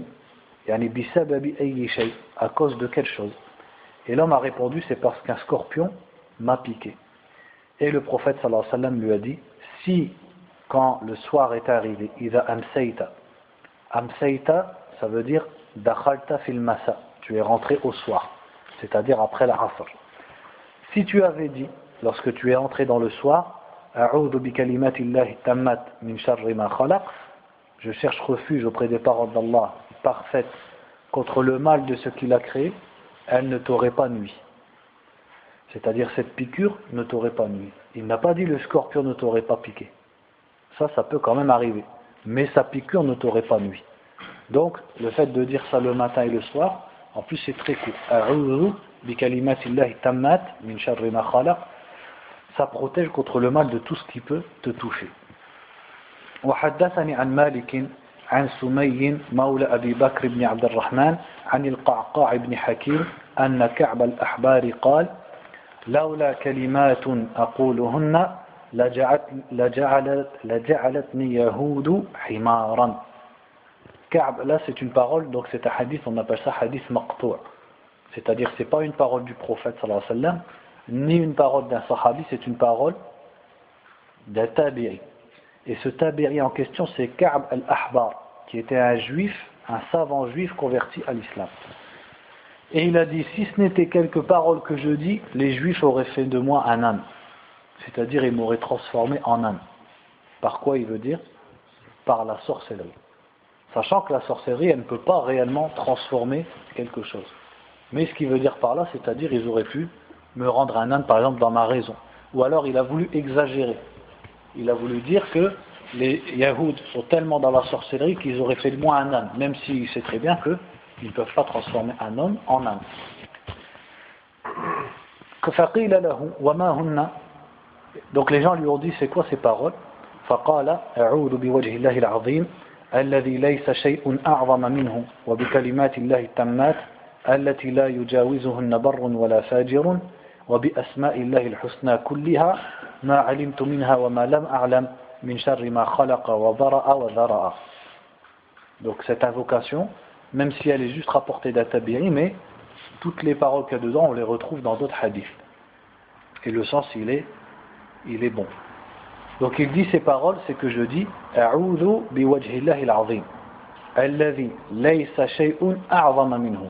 yani bisababi ayyi shay, à cause de quelque chose? Et l'homme a répondu C'est parce qu'un scorpion m'a piqué. Et le prophète sallallahu alayhi wa sallam lui a dit Si, quand le soir est arrivé, ida amsayta, amsayta, ça veut dire dakhalta fil masa, tu es rentré au soir, c'est-à-dire après la asr. Si tu avais dit, lorsque tu es entré dans le soir, je cherche refuge auprès des paroles d'Allah parfaites contre le mal de ce qu'il a créé, elle ne t'aurait pas nuit. C'est-à-dire cette piqûre ne t'aurait pas nuit. Il n'a pas dit le scorpion ne t'aurait pas piqué. Ça, ça peut quand même arriver. Mais sa piqûre ne t'aurait pas nuit. Donc, le fait de dire ça le matin et le soir, en plus c'est très court ça protège contre le mal de tout ce qui peut te toucher. وحدثني عن مالك عن سمي مولى أبي بكر بن عبد الرحمن عن القعقاع بن حكيم أن كعب الأحبار قال لولا كلمات أقولهن لجعلت لجعلت لجعلتني يهود حمارا Ka'b, là c'est une parole, donc c'est un hadith, on appelle ça hadith maqtou'. C'est-à-dire c'est pas une parole du prophète sallallahu alayhi wa sallam, ni une parole d'un sahabi, c'est une parole d'un tabi'i. Et ce tabi'i en question, c'est Ka'b al-Ahbar, qui était un juif, un savant juif converti à l'islam. Et il a dit, si ce n'était quelques paroles que je dis, les juifs auraient fait de moi un âne. C'est-à-dire, ils m'auraient transformé en âne. Par quoi il veut dire? Par la sorcellerie. Sachant que la sorcellerie, elle ne peut pas réellement transformer quelque chose. Mais ce qu'il veut dire par là, c'est-à-dire, ils auraient pu me rendre un âne, par exemple, dans ma raison. Ou alors il a voulu exagérer. Il a voulu dire que les Yahouds sont tellement dans la sorcellerie qu'ils auraient fait de moi un âne, même s'il sait très bien qu'ils ne peuvent pas transformer un homme en âne. Donc les gens lui ont dit c'est quoi ces paroles? الذي ليس شيء أعظم منه وبكلمات الله التمات التي لا يجاوزهن بر ولا فاجر وبأسماء الله الحسنى كلها ما علمت منها وما لم أعلم من شر ما خلق وضرأ وذرأ donc cette invocation même si elle est juste rapportée d'Atabiri mais toutes les paroles qu'il y a dedans on les retrouve dans d'autres hadiths et le sens il est il est bon Donc il dit ces paroles, c'est que je dis A'udhu biwajhillahi al-azim, alladhi laysa shay'un a'zama minhu.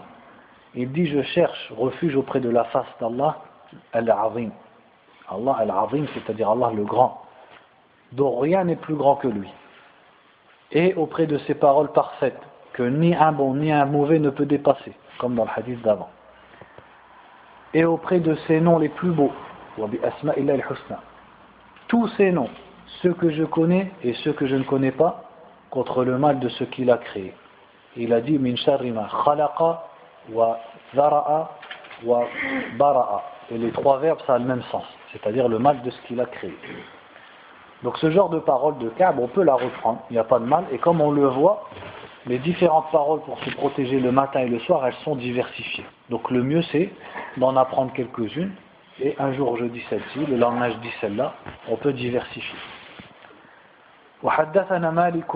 Il dit Je cherche refuge auprès de la face d'Allah al-azim. Allah al-azim, c'est-à-dire Allah le grand, dont rien n'est plus grand que lui. Et auprès de ces paroles parfaites, que ni un bon ni un mauvais ne peut dépasser, comme dans le hadith d'avant. Et auprès de ces noms les plus beaux, wa bi asma'illah al-husna tous ces noms, ceux que je connais et ceux que je ne connais pas, contre le mal de ce qu'il a créé. Il a dit min sharrima khalaqa wa zara'a wa bara'a. Et les trois verbes, ça a le même sens, c'est-à-dire le mal de ce qu'il a créé. Donc ce genre de parole de Ka'b, on peut la reprendre, il n'y a pas de mal. Et comme on le voit, les différentes paroles pour se protéger le matin et le soir, elles sont diversifiées. Donc le mieux c'est d'en apprendre quelques-unes. Et un jour je dis celle-ci, le lendemain je dis celle-là, on peut diversifier. وحدثنا مالك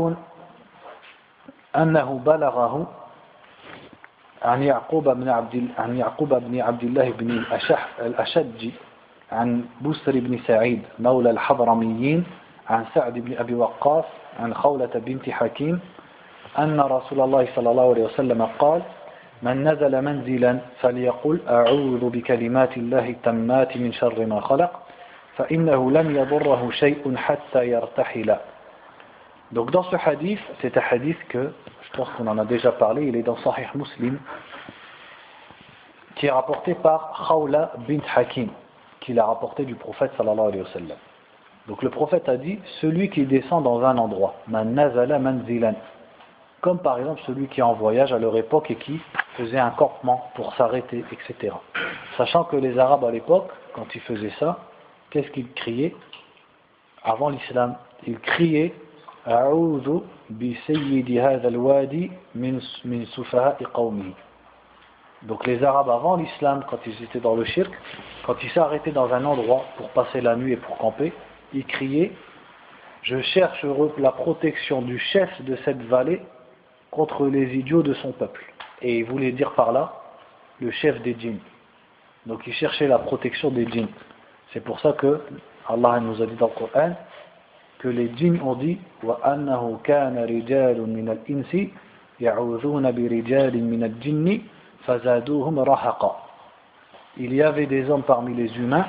أنه بلغه عن يعقوب بن عبد عن يعقوب بن عبد الله بن الأشح الأشج عن بسر بن سعيد مولى الحضرميين عن سعد بن أبي وقاص عن خولة بنت حكيم أن رسول الله صلى الله عليه وسلم قال من نزل منزلا فليقل أعوذ بكلمات الله التمات من شر ما خلق فإنه لم يضره شيء حتى يرتحل Donc dans ce hadith, c'est un hadith que, je pense qu'on en a déjà parlé, il est dans Sahih Muslim, qui est rapporté par Khawla bint Hakim, qui l'a rapporté du prophète sallallahu alayhi wa sallam. Donc le prophète a dit, celui qui descend dans un endroit, man nazala manzilan, comme par exemple celui qui est en voyage à leur époque et qui faisait un campement pour s'arrêter, etc. Sachant que les Arabes à l'époque, quand ils faisaient ça, qu'est-ce qu'ils criaient Avant l'islam, ils criaient donc les Arabes avant l'islam, quand ils étaient dans le shirk, quand ils s'arrêtaient dans un endroit pour passer la nuit et pour camper, ils criaient Je cherche la protection du chef de cette vallée contre les idiots de son peuple. Et ils voulaient dire par là le chef des djinns. Donc ils cherchaient la protection des djinns. C'est pour ça que Allah nous a dit dans le Coran que les djinns ont dit وَأَنَّهُ كَانَ رِجَالٌ مِنَ الْإِنسِ يَعُوذُونَ بِرِجَالٍ مِنَ الْجِنِّ فَزَادُوهُمْ رَحَقًا Il y avait des hommes parmi les humains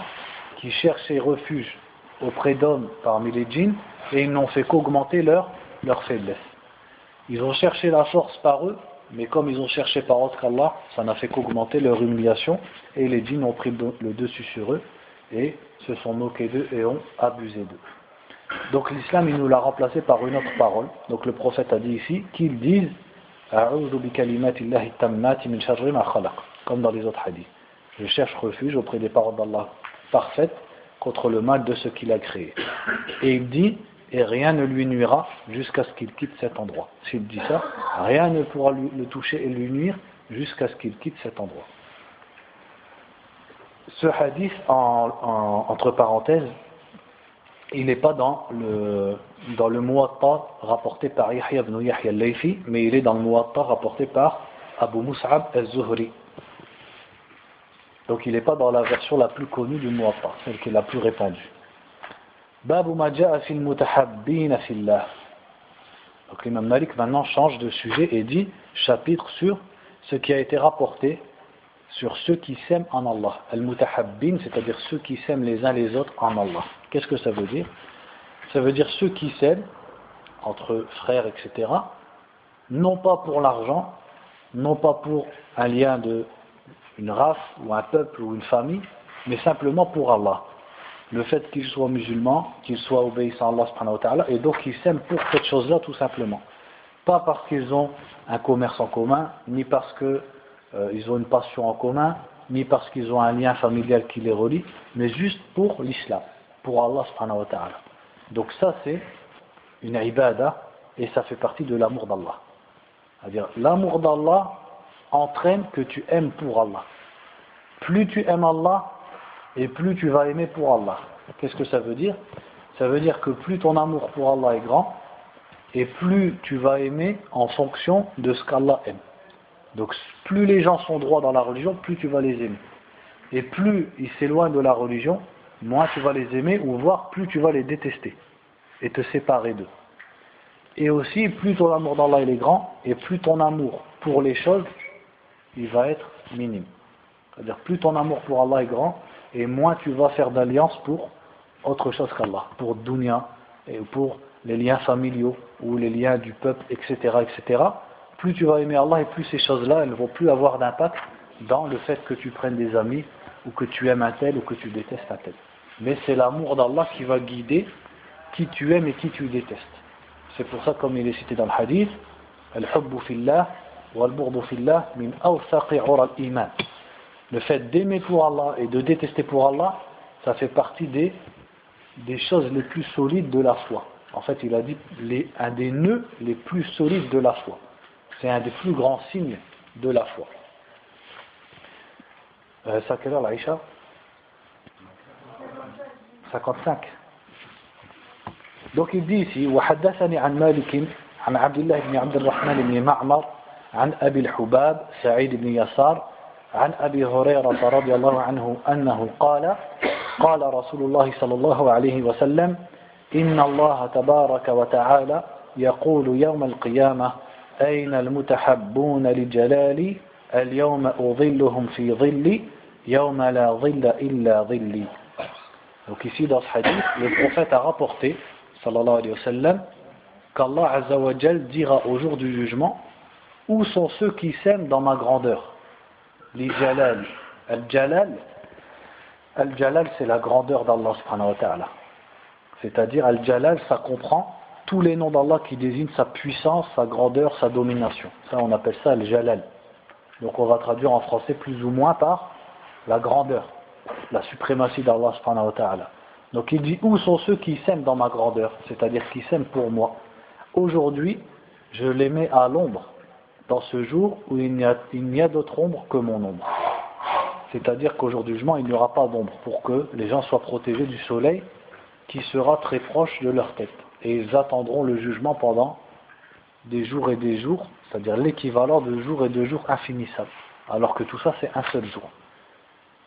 qui cherchaient refuge auprès d'hommes parmi les djinns et ils n'ont fait qu'augmenter leur, leur faiblesse. Ils ont cherché la force par eux, mais comme ils ont cherché par autre qu'Allah, ça n'a fait qu'augmenter leur humiliation et les djinns ont pris le dessus sur eux et se sont moqués d'eux et ont abusé d'eux. Donc l'islam, il nous l'a remplacé par une autre parole. Donc le prophète a dit ici qu'ils disent comme dans les autres hadiths. Je cherche refuge auprès des paroles d'Allah parfaites contre le mal de ce qu'il a créé. Et il dit et rien ne lui nuira jusqu'à ce qu'il quitte cet endroit. S'il dit ça, rien ne pourra le toucher et lui nuire jusqu'à ce qu'il quitte cet endroit. Ce hadith, entre parenthèses, il n'est pas dans le, dans le rapporté par Yahya ibn Yahya al-Layfi, mais il est dans le Muwatta rapporté par Abu Mus'ab al-Zuhri. Donc il n'est pas dans la version la plus connue du Muwatta, celle qui est la plus répandue. Babu ma fil mutahabbin fillah. Donc l'imam Malik maintenant change de sujet et dit chapitre sur ce qui a été rapporté sur ceux qui s'aiment en Allah. Al-mutahabbin, c'est-à-dire ceux qui s'aiment les uns les autres en Allah. Qu'est-ce que ça veut dire? Ça veut dire ceux qui s'aiment, entre frères, etc., non pas pour l'argent, non pas pour un lien de une race ou un peuple ou une famille, mais simplement pour Allah. Le fait qu'ils soient musulmans, qu'ils soient obéissants à Allah et donc ils s'aiment pour cette chose-là tout simplement. Pas parce qu'ils ont un commerce en commun, ni parce que euh, ont une passion en commun, ni parce qu'ils ont un lien familial qui les relie, mais juste pour l'islam, pour Allah. Donc ça c'est une ibada et ça fait partie de l'amour d'Allah. C'est-à-dire l'amour d'Allah entraîne que tu aimes pour Allah. Plus tu aimes Allah et plus tu vas aimer pour Allah. Qu'est-ce que ça veut dire? Ça veut dire que plus ton amour pour Allah est grand et plus tu vas aimer en fonction de ce qu'Allah aime. Donc plus les gens sont droits dans la religion, plus tu vas les aimer. Et plus ils s'éloignent de la religion, moins tu vas les aimer, ou voire plus tu vas les détester et te séparer d'eux. Et aussi, plus ton amour d'Allah est grand, et plus ton amour pour les choses, il va être minime. C'est-à-dire, plus ton amour pour Allah est grand, et moins tu vas faire d'alliance pour autre chose qu'Allah, pour dunya, et pour les liens familiaux ou les liens du peuple, etc., etc., plus tu vas aimer Allah et plus ces choses-là, elles ne vont plus avoir d'impact dans le fait que tu prennes des amis ou que tu aimes un tel ou que tu détestes un tel. Mais c'est l'amour d'Allah qui va guider qui tu aimes et qui tu détestes. C'est pour ça, comme il est cité dans le hadith, Al-hubbu fillah wal-burdu fillah min iman. Le fait d'aimer pour Allah et de détester pour Allah, ça fait partie des, des choses les plus solides de la foi. En fait, il a dit les, un des nœuds les plus solides de la foi. C'est un des plus grands signes de la foi. Euh, c'est à quelle heure l'Aïcha 55. Donc il dit ici وحدثني عن مالك عن عبد الله بن عبد الرحمن بن معمر عن أبي الحباب سعيد بن يسار عن أبي هريرة رضي الله عنه أنه قال قال رسول الله صلى الله عليه وسلم إن الله تبارك وتعالى يقول يوم القيامة أين المتحبون لجلالي اليوم أظلهم في ظلي يوم لا ظل إلا ظلي Donc ici dans ce hadith, le prophète a rapporté, sallallahu alayhi wa sallam, qu'Allah azza wa jal dira au jour du jugement, où sont ceux qui s'aiment dans ma grandeur Li jalal. Al-jalal, al-jalal c'est la grandeur d'Allah subhanahu wa ta'ala. C'est-à-dire, al-jalal, ça comprend tous les noms d'Allah qui désignent sa puissance, sa grandeur, sa domination. Ça, on appelle ça al-jalal. Donc, on va traduire en français plus ou moins par la grandeur, la suprématie d'Allah subhanahu wa ta'ala. Donc, il dit où sont ceux qui s'aiment dans ma grandeur, c'est-à-dire qui s'aiment pour moi. Aujourd'hui, je les mets à l'ombre, dans ce jour où il n'y a, a d'autre ombre que mon ombre. C'est-à-dire qu'au jour du jugement, il n'y aura pas d'ombre pour que les gens soient protégés du soleil qui sera très proche de leur tête. Et ils attendront le jugement pendant des jours et des jours, c'est-à-dire l'équivalent de jours et de jours infinissables. Alors que tout ça, c'est un seul jour.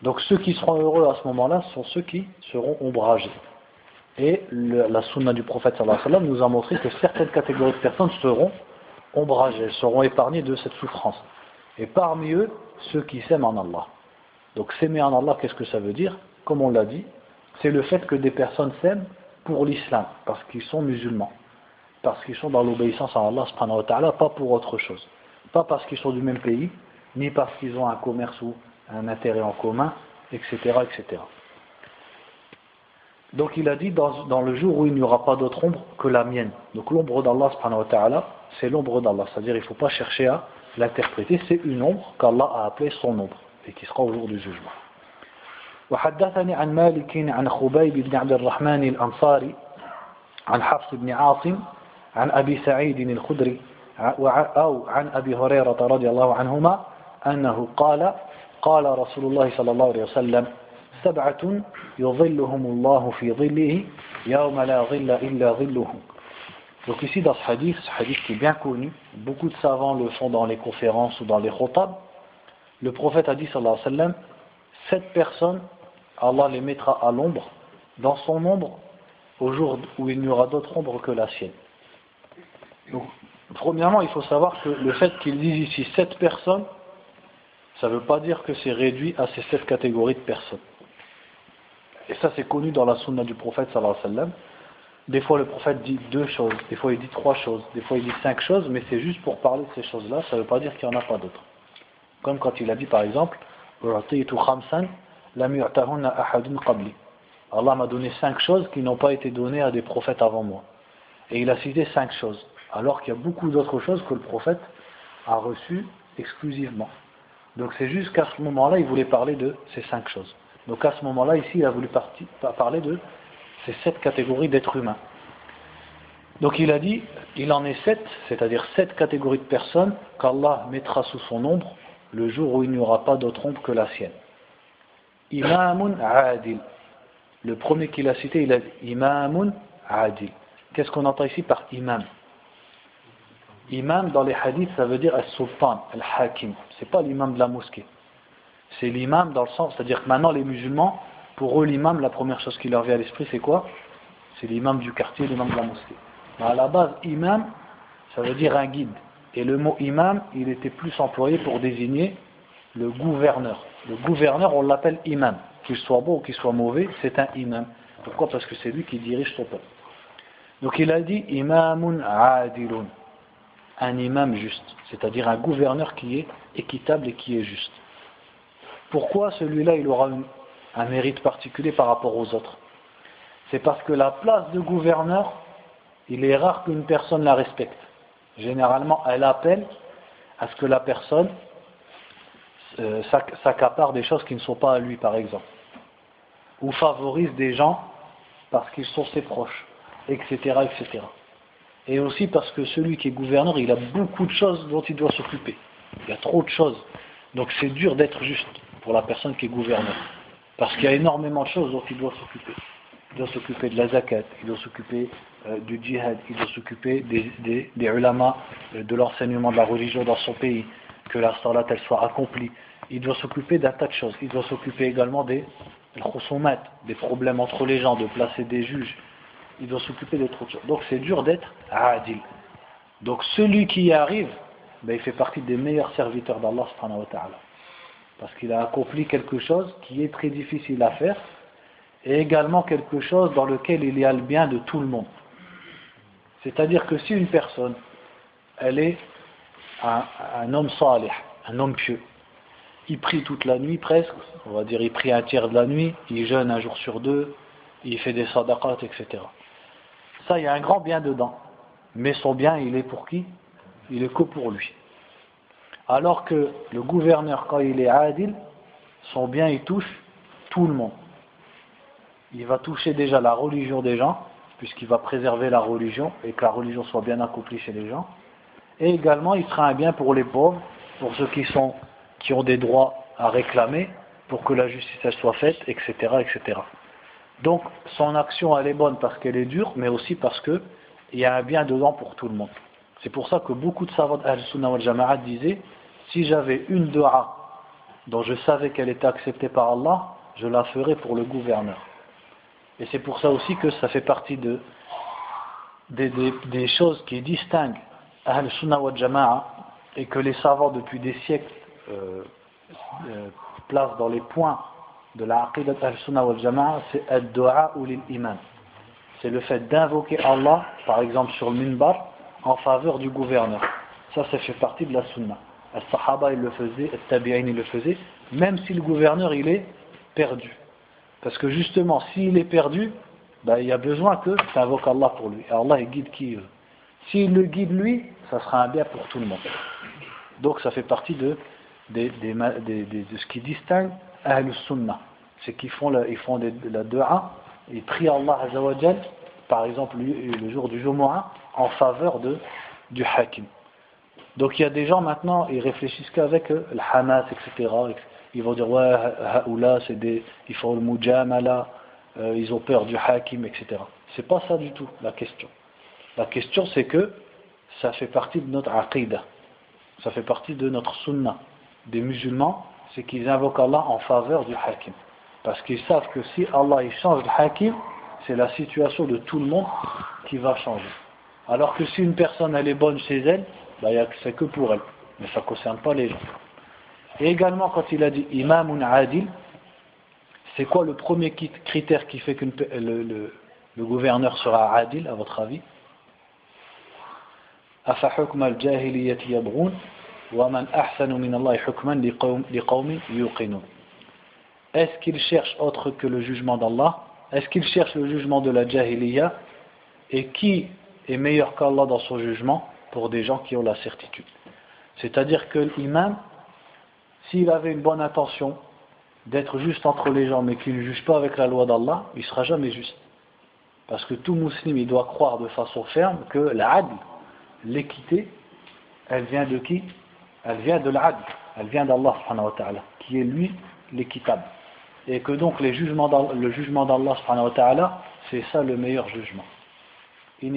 Donc ceux qui seront heureux à ce moment-là sont ceux qui seront ombragés. Et la sunna du prophète sallallahu nous a montré que certaines catégories de personnes seront ombragées, elles seront épargnées de cette souffrance. Et parmi eux, ceux qui s'aiment en Allah. Donc s'aimer en Allah, qu'est-ce que ça veut dire? Comme on l'a dit, c'est le fait que des personnes s'aiment pour l'islam, parce qu'ils sont musulmans, parce qu'ils sont dans l'obéissance à Allah pas pour autre chose. Pas parce qu'ils sont du même pays, ni parce qu'ils ont un commerce ou un intérêt en commun, etc. etc. Donc il a dit dans, dans le jour où il n'y aura pas d'autre ombre que la mienne. Donc l'ombre d'Allah subhanahu wa ta'ala, c'est l'ombre d'Allah. C'est-à-dire il ne faut pas chercher à l'interpréter, c'est une ombre qu'Allah a appelée son ombre et qui sera au jour du jugement. وحدثني عن مالك عن خبيب بن عبد الرحمن الأنصاري عن حفص بن عاصم عن أبي سعيد الخدري أو عن أبي هريرة رضي الله عنهما أنه قال قال رسول الله صلى الله عليه وسلم سبعة يظلهم الله في ظله يوم لا ظل إلا ظله Donc ici dans ce hadith, ce hadith qui est bien connu, beaucoup de savants le font dans les conférences ou dans les khotab, le prophète a dit sallallahu alayhi wa sallam, sept personnes Allah les mettra à l'ombre, dans son ombre, au jour où il n'y aura d'autre ombre que la sienne. Donc, premièrement, il faut savoir que le fait qu'il dise ici sept personnes, ça ne veut pas dire que c'est réduit à ces sept catégories de personnes. Et ça, c'est connu dans la sunna du prophète, sallallahu alayhi wa sallam. Des fois, le prophète dit deux choses, des fois, il dit trois choses, des fois, il dit cinq choses, mais c'est juste pour parler de ces choses-là, ça ne veut pas dire qu'il n'y en a pas d'autres. Comme quand il a dit, par exemple, Allah m'a donné cinq choses qui n'ont pas été données à des prophètes avant moi. Et il a cité cinq choses, alors qu'il y a beaucoup d'autres choses que le prophète a reçues exclusivement. Donc c'est juste qu'à ce moment-là, il voulait parler de ces cinq choses. Donc à ce moment-là, ici, il a voulu parler de ces sept catégories d'êtres humains. Donc il a dit, il en est sept, c'est-à-dire sept catégories de personnes qu'Allah mettra sous son ombre le jour où il n'y aura pas d'autre ombre que la sienne. Imamun adil. Le premier qu'il a cité, il a dit Imamun adil. Qu'est-ce qu'on entend ici par imam? Imam dans les hadiths, ça veut dire al-sultan, al-hakim. C'est pas l'imam de la mosquée. C'est l'imam dans le sens, c'est-à-dire que maintenant les musulmans, pour eux l'imam, la première chose qui leur vient à l'esprit, c'est quoi? C'est l'imam du quartier, l'imam de la mosquée. À la base, imam, ça veut dire un guide. Et le mot imam, il était plus employé pour désigner le gouverneur. Le gouverneur, on l'appelle imam. Qu'il soit beau ou qu'il soit mauvais, c'est un imam. Pourquoi? Parce que c'est lui qui dirige son peuple. Donc il a dit imamun adilun, un imam juste, c'est-à-dire un gouverneur qui est équitable et qui est juste. Pourquoi celui-là il aura un mérite particulier par rapport aux autres C'est parce que la place de gouverneur, il est rare qu'une personne la respecte. Généralement, elle appelle à ce que la personne euh, s'accapare des choses qui ne sont pas à lui, par exemple, ou favorise des gens parce qu'ils sont ses proches, etc., etc. Et aussi parce que celui qui est gouverneur, il a beaucoup de choses dont il doit s'occuper. Il y a trop de choses. Donc c'est dur d'être juste pour la personne qui est gouverneur. Parce qu'il y a énormément de choses dont il doit s'occuper. Il doit s'occuper de la zakat, il doit s'occuper euh, du djihad, il doit s'occuper des, des, ulamas, euh, de l'enseignement de la religion dans son pays, que la salat elle soit accomplie. Il doit s'occuper d'un tas de choses. Il doit s'occuper également des des problèmes entre les gens, de placer des juges. Il doit s'occuper de trop de choses. Donc c'est dur d'être adil. Donc celui qui y arrive, ben, il fait partie des meilleurs serviteurs d'Allah parce qu'il a accompli quelque chose qui est très difficile à faire et également quelque chose dans lequel il y a le bien de tout le monde. C'est-à-dire que si une personne, elle est un, homme salih, un homme pieux, il prie toute la nuit presque, on va dire il prie un tiers de la nuit, il jeûne un jour sur deux, il fait des sadaqat, etc. Ça, il y a un grand bien dedans. Mais son bien, il est pour qui? Il est que pour lui. Alors que le gouverneur, quand il est adil, son bien, il touche tout le monde. Il va toucher déjà la religion des gens, puisqu'il va préserver la religion et que la religion soit bien accomplie chez les gens. Et également, il sera un bien pour les pauvres, pour ceux qui, ont des droits à réclamer, pour que la justice soit faite, etc., etc. Donc, son action, elle est bonne parce qu'elle est dure, mais aussi parce qu'il y a un bien dedans pour tout le monde. C'est pour ça que beaucoup de savants al-Sunnah wal-Jama'at disaient si j'avais une dua dont je savais qu'elle était acceptée par Allah, je la ferais pour le gouverneur. Et c'est pour ça aussi que ça fait partie de, des, choses qui distinguent Ahl-Sunnah wa Jama'a et que les savants depuis des siècles euh, euh, placent dans les points de la aqidat Ahl-Sunnah wa Jama'a, c'est ad-du'a ou l'imam. C'est le fait d'invoquer Allah, par exemple sur le minbar, en faveur du gouverneur. Ça, ça fait partie de la Sunnah. Al-Sahaba, il le faisait, Al-Tabi'in, il le faisait, même si le gouverneur, il est perdu. Parce que justement, s'il est perdu, ben, il y a besoin que tu invoques Allah pour lui. Et Allah, il guide qui veut. S'il le guide lui, ça sera un bien pour tout le monde. Donc ça fait partie de, ce qui distingue Ahl Sunnah. C'est qu'ils font, la, ils font la dua, ils prient Allah Azzawajal, par exemple le jour du Jumu'ah, en faveur de, du Hakim. Donc il y a des gens maintenant, ils réfléchissent qu'avec le Hamas, etc. Ils vont dire, ouais, Haoula, c'est des, ils font le Mujamala, euh, ils ont peur du Hakim, etc. C'est pas ça du tout la question. La question c'est que ça fait partie de notre aqidah, ça fait partie de notre sunnah des musulmans, c'est qu'ils invoquent Allah en faveur du Hakim. Parce qu'ils savent que si Allah il change le Hakim, c'est la situation de tout le monde qui va changer. Alors que si une personne elle est bonne chez elle, bah, c'est que pour elle, mais ça ne concerne pas les gens. Et également, quand il a dit imam adil, c'est quoi le premier critère qui fait que le, gouverneur sera adil, à votre avis? Est-ce qu'il cherche autre que le jugement d'Allah? Est-ce qu'il cherche le jugement de la jahiliya Et qui est meilleur qu'Allah dans son jugement pour des gens qui ont la certitude? C'est-à-dire que l'imam, s'il avait une bonne intention d'être juste entre les gens, mais qu'il ne juge pas avec la loi d'Allah, il ne sera jamais juste. Parce que tout musulman, doit croire de façon ferme que l'adl, l'équité, elle vient de qui? Elle vient de l'adl, elle vient d'Allah qui est lui l'équitable. Et que donc le jugement d'Allah, c'est ça le meilleur jugement. Donc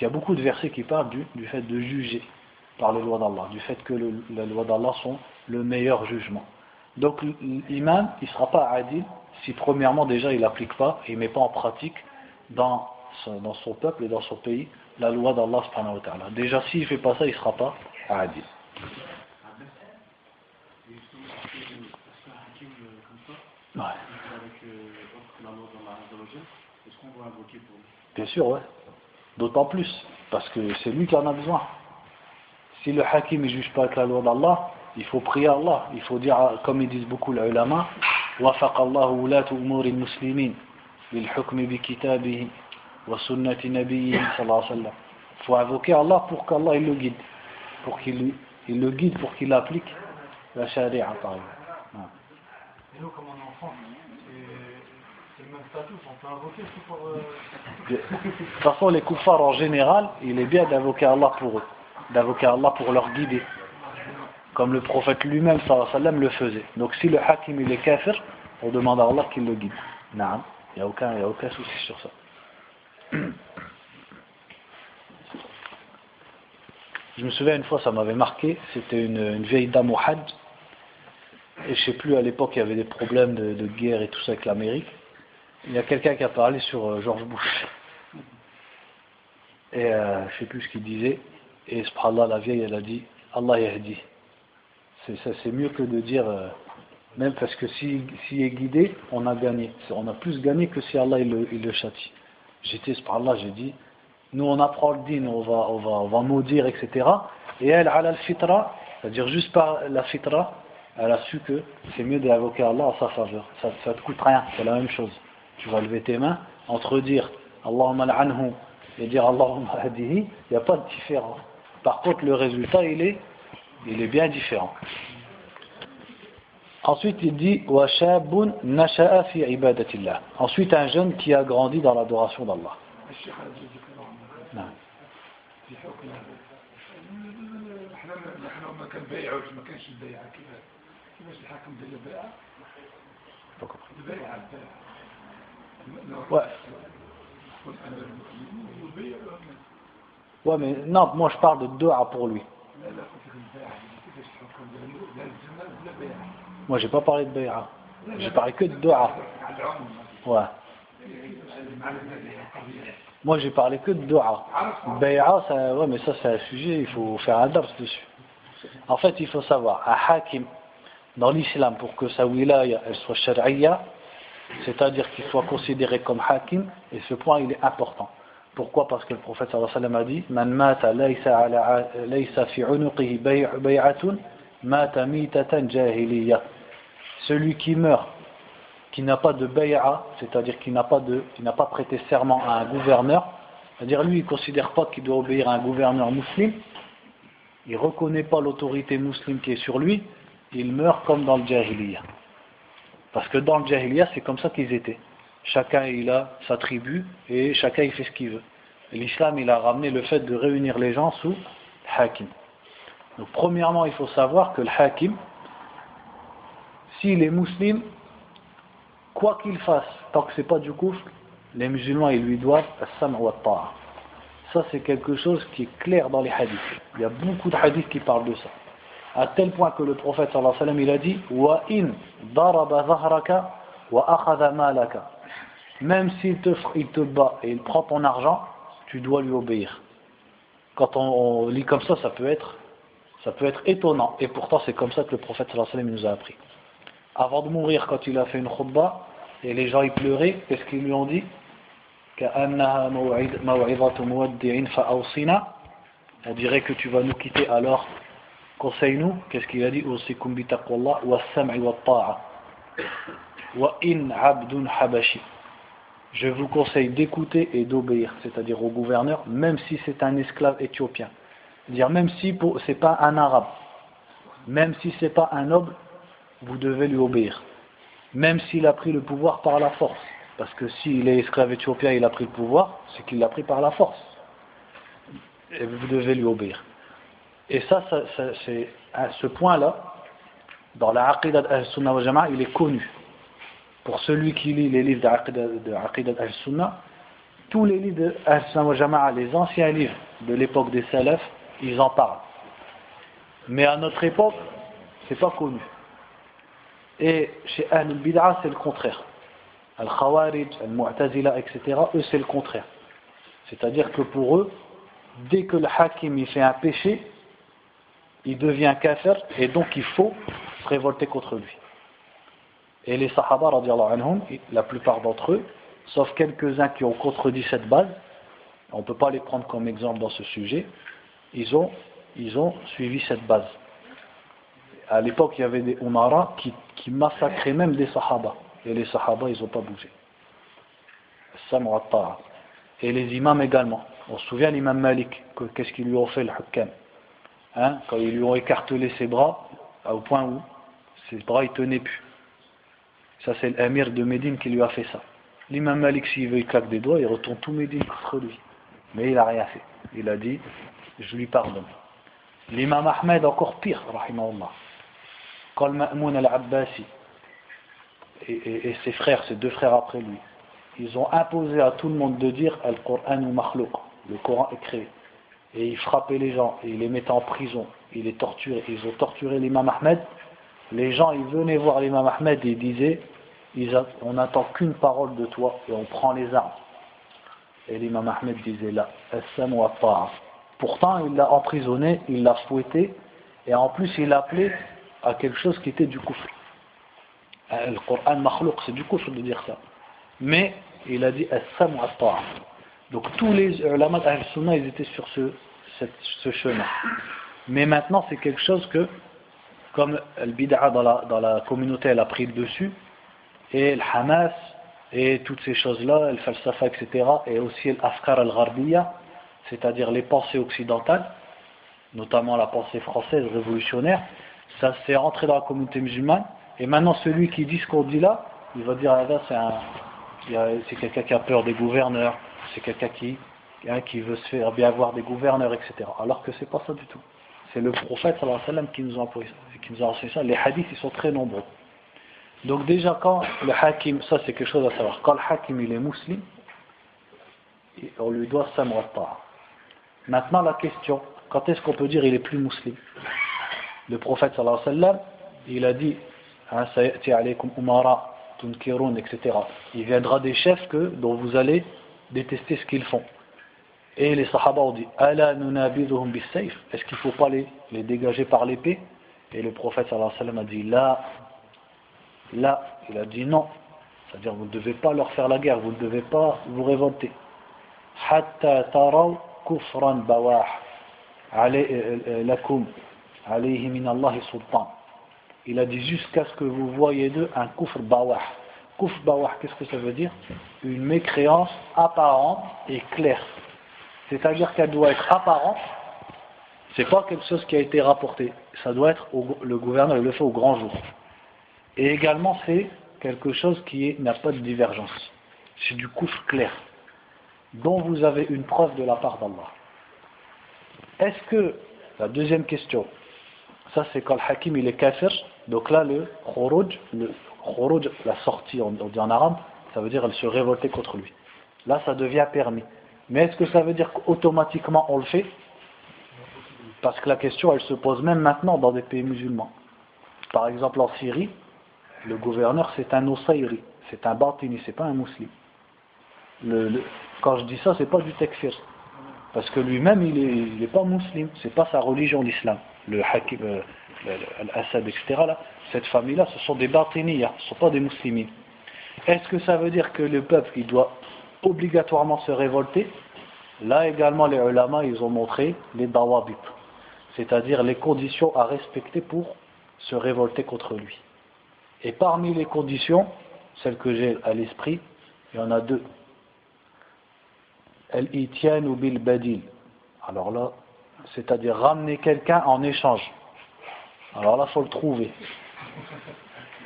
il y a beaucoup de versets qui parlent du, fait de juger par les lois d'Allah, du fait que les lois d'Allah sont le meilleur jugement. Donc l'imam, il ne sera pas adil si premièrement déjà il n'applique pas il ne met pas en pratique dans son, dans son peuple et dans son pays la loi d'Allah. Déjà s'il ne fait pas ça, il ne sera pas adil. Ouais. Bien sûr, ouais. D'autant plus, parce que c'est lui qui en a besoin. Si le hakim ne juge pas avec la loi d'Allah, il faut prier Allah. Il faut dire, comme ils disent beaucoup les ulama, وفق الله ولاة أمور المسلمين للحكم بكتابه وسنة نبيه صلى الله عليه وسلم. Il faut invoquer Allah pour qu'Allah il le guide, pour qu'il il le guide, pour qu'il applique la charia par exemple. Nous, comme en enfant, c'est le même statut, on peut invoquer pour. Euh... De toute façon, les koufars en général, il est bien d'invoquer Allah pour eux, d'invoquer Allah pour leur guider comme le prophète lui-même sallam le faisait. Donc si le hakim il est kafir, on demande à Allah qu'il le guide. Non, il n'y a, aucun, souci sur ça. Je me souviens une fois, ça m'avait marqué, c'était une, vieille dame au Hajj, et je sais plus, à l'époque il y avait des problèmes de, guerre et tout ça avec l'Amérique. Il y a quelqu'un qui a parlé sur euh, George Bush. Et euh, je sais plus ce qu'il disait, et subhanallah, la vieille elle a dit, Allah yahdi c'est mieux que de dire, euh, même parce que s'il si, est guidé, on a gagné. On a plus gagné que si Allah il le, il le châtie. J'étais par Allah, j'ai dit, nous on apprend le din, on va, on va, on va maudire, etc. Et elle, a la fitra, c'est-à-dire juste par la fitra, elle a su que c'est mieux d'invoquer Allah à sa faveur. Ça ne te coûte rien, c'est la même chose. Tu vas lever tes mains, entre dire Allahumma l'anhu et dire Allahumma hadihi, il n'y a pas de différence. Par contre, le résultat, il est il est bien différent. Ensuite, il dit Ensuite, un jeune qui a grandi dans l'adoration d'Allah. Ouais. ouais, mais non, moi je parle de dua pour lui. Moi, j'ai pas parlé de Bay'a. J'ai parlé que de Dua. Ouais. Moi, j'ai parlé que de Dua. Bay'a, ça, ouais, mais ça, c'est un sujet, il faut faire un dars dessus. En fait, il faut savoir, un hakim, dans l'islam, pour que sa wilaya, elle soit shari'a, c'est-à-dire qu'il soit considéré comme hakim, et ce point, il est important. Pourquoi? Parce que le prophète sallallahu alayhi a dit Man mata laysa fi unuqihi bay'atun mata mitatan jahiliya. Celui qui meurt, qui n'a pas de bay'a, c'est-à-dire qui n'a pas de, qui n'a pas prêté serment à un gouverneur, c'est-à-dire lui il ne considère pas qu'il doit obéir à un gouverneur musulman, il ne reconnaît pas l'autorité musulmane qui est sur lui, il meurt comme dans le jahiliya. Parce que dans le jahiliya, c'est comme ça qu'ils étaient chacun il a sa tribu et chacun il fait ce qu'il veut. L'islam il a ramené le fait de réunir les gens sous hakim. Donc premièrement il faut savoir que le hakim, s'il est musulman, quoi qu'il fasse, tant que c'est pas du coup, les musulmans ils lui doivent as-sam wa Ça c'est quelque chose qui est clair dans les hadiths. Il y a beaucoup de hadiths qui parlent de ça. À tel point que le prophète sallallahu alayhi wa sallam il a dit wa in daraba zahraka wa malaka même s'il te, il te bat et il prend ton argent, tu dois lui obéir. Quand on, lit comme ça, ça peut être, ça peut être étonnant. Et pourtant, c'est comme ça que le prophète sallallahu alayhi wa sallam nous a appris. Avant de mourir, quand il a fait une khutbah, et les gens y pleuraient, qu'est-ce qu'ils lui ont dit On dirait que tu vas nous quitter alors. Conseille-nous, qu'est-ce qu'il a dit? Wa in abdun habashi je vous conseille d'écouter et d'obéir, c'est-à-dire au gouverneur, même si c'est un esclave éthiopien. C'est-à-dire même si ce n'est pas un arabe, même si ce n'est pas un noble, vous devez lui obéir. Même s'il a pris le pouvoir par la force. Parce que s'il est esclave éthiopien il a pris le pouvoir, c'est qu'il l'a pris par la force. Et vous devez lui obéir. Et ça, c'est à ce point-là, dans la Aqidah al-Sunnah wa il est connu pour celui qui lit les livres d'Aqidat al-Sunnah, tous les livres de al-Sunnah les anciens livres de l'époque des Salafs, ils en parlent. Mais à notre époque, c'est pas connu. Et chez Ahl al-Bid'ah, c'est le contraire. Al-Khawarij, Al-Mu'tazila, etc., eux, c'est le contraire. C'est-à-dire que pour eux, dès que le hakim il fait un péché, il devient kafir et donc il faut se révolter contre lui. Et les Sahaba, anhum, la plupart d'entre eux, sauf quelques-uns qui ont contredit cette base, on ne peut pas les prendre comme exemple dans ce sujet, ils ont, suivi cette base. À l'époque, il y avait des Umara qui, qui massacraient même des Sahaba. Et les Sahaba, ils n'ont pas bougé. Et les imams également. On se souvient l'imam Malik, qu'est-ce qu'ils lui ont fait le Hukam? Hein, Quand ils lui ont écartelé ses bras, au point où ses bras ne tenaient plus. Ça, c'est l'amir de Médine qui lui a fait ça. L'imam Malik, s'il veut, il claque des doigts, il retourne tout Médine contre lui. Mais il n'a rien fait. Il a dit, je lui pardonne. L'imam Ahmed, encore pire, rahimahullah. Quand le Ma'moun al-Abbasi et, ses frères, ses deux frères après lui, ils ont imposé à tout le monde de dire Al-Qur'an ou le Coran est créé. Et ils frappaient les gens, et ils les mettaient en prison, ils les torturaient, ils ont torturé l'imam Ahmed. Les gens, ils venaient voir l'imam Ahmed et ils disaient On n'attend qu'une parole de toi et on prend les armes. Et l'imam Ahmed disait là, Pourtant, il l'a emprisonné, il l'a fouetté, et en plus, il l'appelait à quelque chose qui était du kufr. Euh, le Coran c'est du kufr de dire ça. Mais, il a dit Donc, tous les ulama d'Ahl-Sunnah, ils étaient sur ce, chemin. Mais maintenant, c'est quelque chose que, comme le bid'a dans la, dans la communauté, elle a pris le dessus, et le Hamas, et toutes ces choses-là, le falsafa, etc., et aussi l'afkar al-gharbiya, c'est-à-dire les pensées occidentales, notamment la pensée française révolutionnaire, ça s'est rentré dans la communauté musulmane, et maintenant celui qui dit ce qu'on dit là, il va dire, ah, c'est quelqu'un qui a peur des gouverneurs, c'est quelqu'un qui, hein, qui veut se faire bien voir des gouverneurs, etc. Alors que c'est pas ça du tout. C'est le prophète sallallahu alayhi wa sallam qui nous a enseigné ça. Les hadiths, ils sont très nombreux. Donc déjà quand le hakim, ça c'est quelque chose à savoir, quand le hakim il est musulman, on lui doit samrata. Maintenant la question, quand est-ce qu'on peut dire il est plus musulman? Le prophète sallallahu alayhi wa sallam, il a dit, hein, umara tunkirun, etc. Il viendra des chefs que, dont vous allez détester ce qu'ils font. Et les sahaba ont dit, est-ce qu'il ne faut pas les, les dégager par l'épée? Et le prophète sallallahu a dit, là, Là, il a dit non. C'est-à-dire, vous ne devez pas leur faire la guerre, vous ne devez pas vous révolter. Euh, euh, Allah sultan. Il a dit jusqu'à ce que vous voyez d'eux un kufr bawah. Qu'est-ce que ça veut dire? Une mécréance apparente et claire. C'est-à-dire qu'elle doit être apparente. C'est pas quelque chose qui a été rapporté. Ça doit être le gouverneur le fait au grand jour. Et également, c'est quelque chose qui n'a pas de divergence. C'est du coufre clair, dont vous avez une preuve de la part d'Allah. Est-ce que, la deuxième question, ça c'est quand le hakim il est kafir, donc là le khuruj, le khuruj, la sortie, on, dit en arabe, ça veut dire elle se révolter contre lui. Là ça devient permis. Mais est-ce que ça veut dire qu'automatiquement on le fait? Parce que la question elle se pose même maintenant dans des pays musulmans. Par exemple en Syrie, le gouverneur c'est un Osayri, c'est un Batini, c'est pas un musulman. Quand je dis ça, c'est pas du tekfir. Parce que lui-même, il n'est pas musulman, c'est pas sa religion l'islam. Le Hakim, euh, Al-Assad, etc. Là, cette famille-là, ce sont des Batiniyas, ce ne sont pas des musulmans. Est-ce que ça veut dire que le peuple, il doit obligatoirement se révolter? Là également, les ulama, ils ont montré les dawabit, c'est-à-dire les conditions à respecter pour se révolter contre lui. Et parmi les conditions, celles que j'ai à l'esprit, il y en a deux. El itian ou bil badil. Alors là, c'est-à-dire ramener quelqu'un en échange. Alors là, il faut le trouver.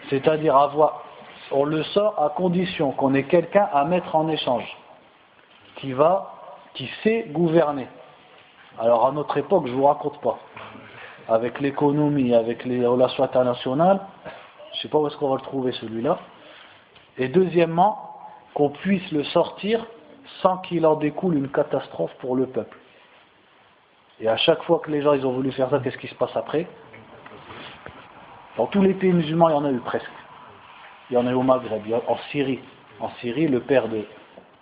C'est-à-dire avoir, on le sort à condition qu'on ait quelqu'un à mettre en échange, qui va, qui sait gouverner. Alors à notre époque, je ne vous raconte pas. Avec l'économie, avec les relations internationales, je ne sais pas où est-ce qu'on va le trouver celui-là. Et deuxièmement, qu'on puisse le sortir sans qu'il en découle une catastrophe pour le peuple. Et à chaque fois que les gens ont voulu faire ça, qu'est-ce qui se passe après? Dans tous les pays musulmans, il y en a eu presque. Il y en a eu au Maghreb, en Syrie. En Syrie, le père de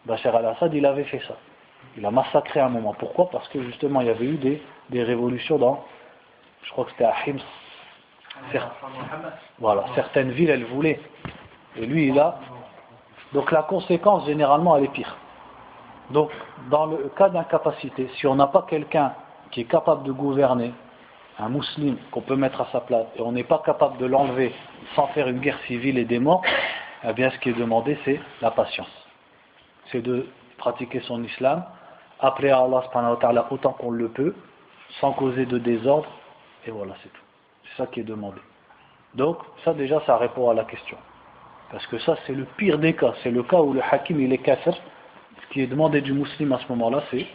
Bachar al-Assad, il avait fait ça. Il a massacré un moment. Pourquoi? Parce que justement, il y avait eu des, des révolutions dans, je crois que c'était à Hims, voilà, certaines villes, elles voulaient. Et lui, il a. Donc la conséquence, généralement, elle est pire. Donc, dans le cas d'incapacité, si on n'a pas quelqu'un qui est capable de gouverner, un musulman qu'on peut mettre à sa place, et on n'est pas capable de l'enlever sans faire une guerre civile et des morts, eh bien, ce qui est demandé, c'est la patience. C'est de pratiquer son islam, après Allah autant qu'on le peut, sans causer de désordre, et voilà, c'est tout. C'est ça qui est demandé. Donc, ça déjà, ça répond à la question. Parce que ça, c'est le pire des cas. C'est le cas où le hakim, il est kafir. Ce qui est demandé du musulman à ce moment-là, c'est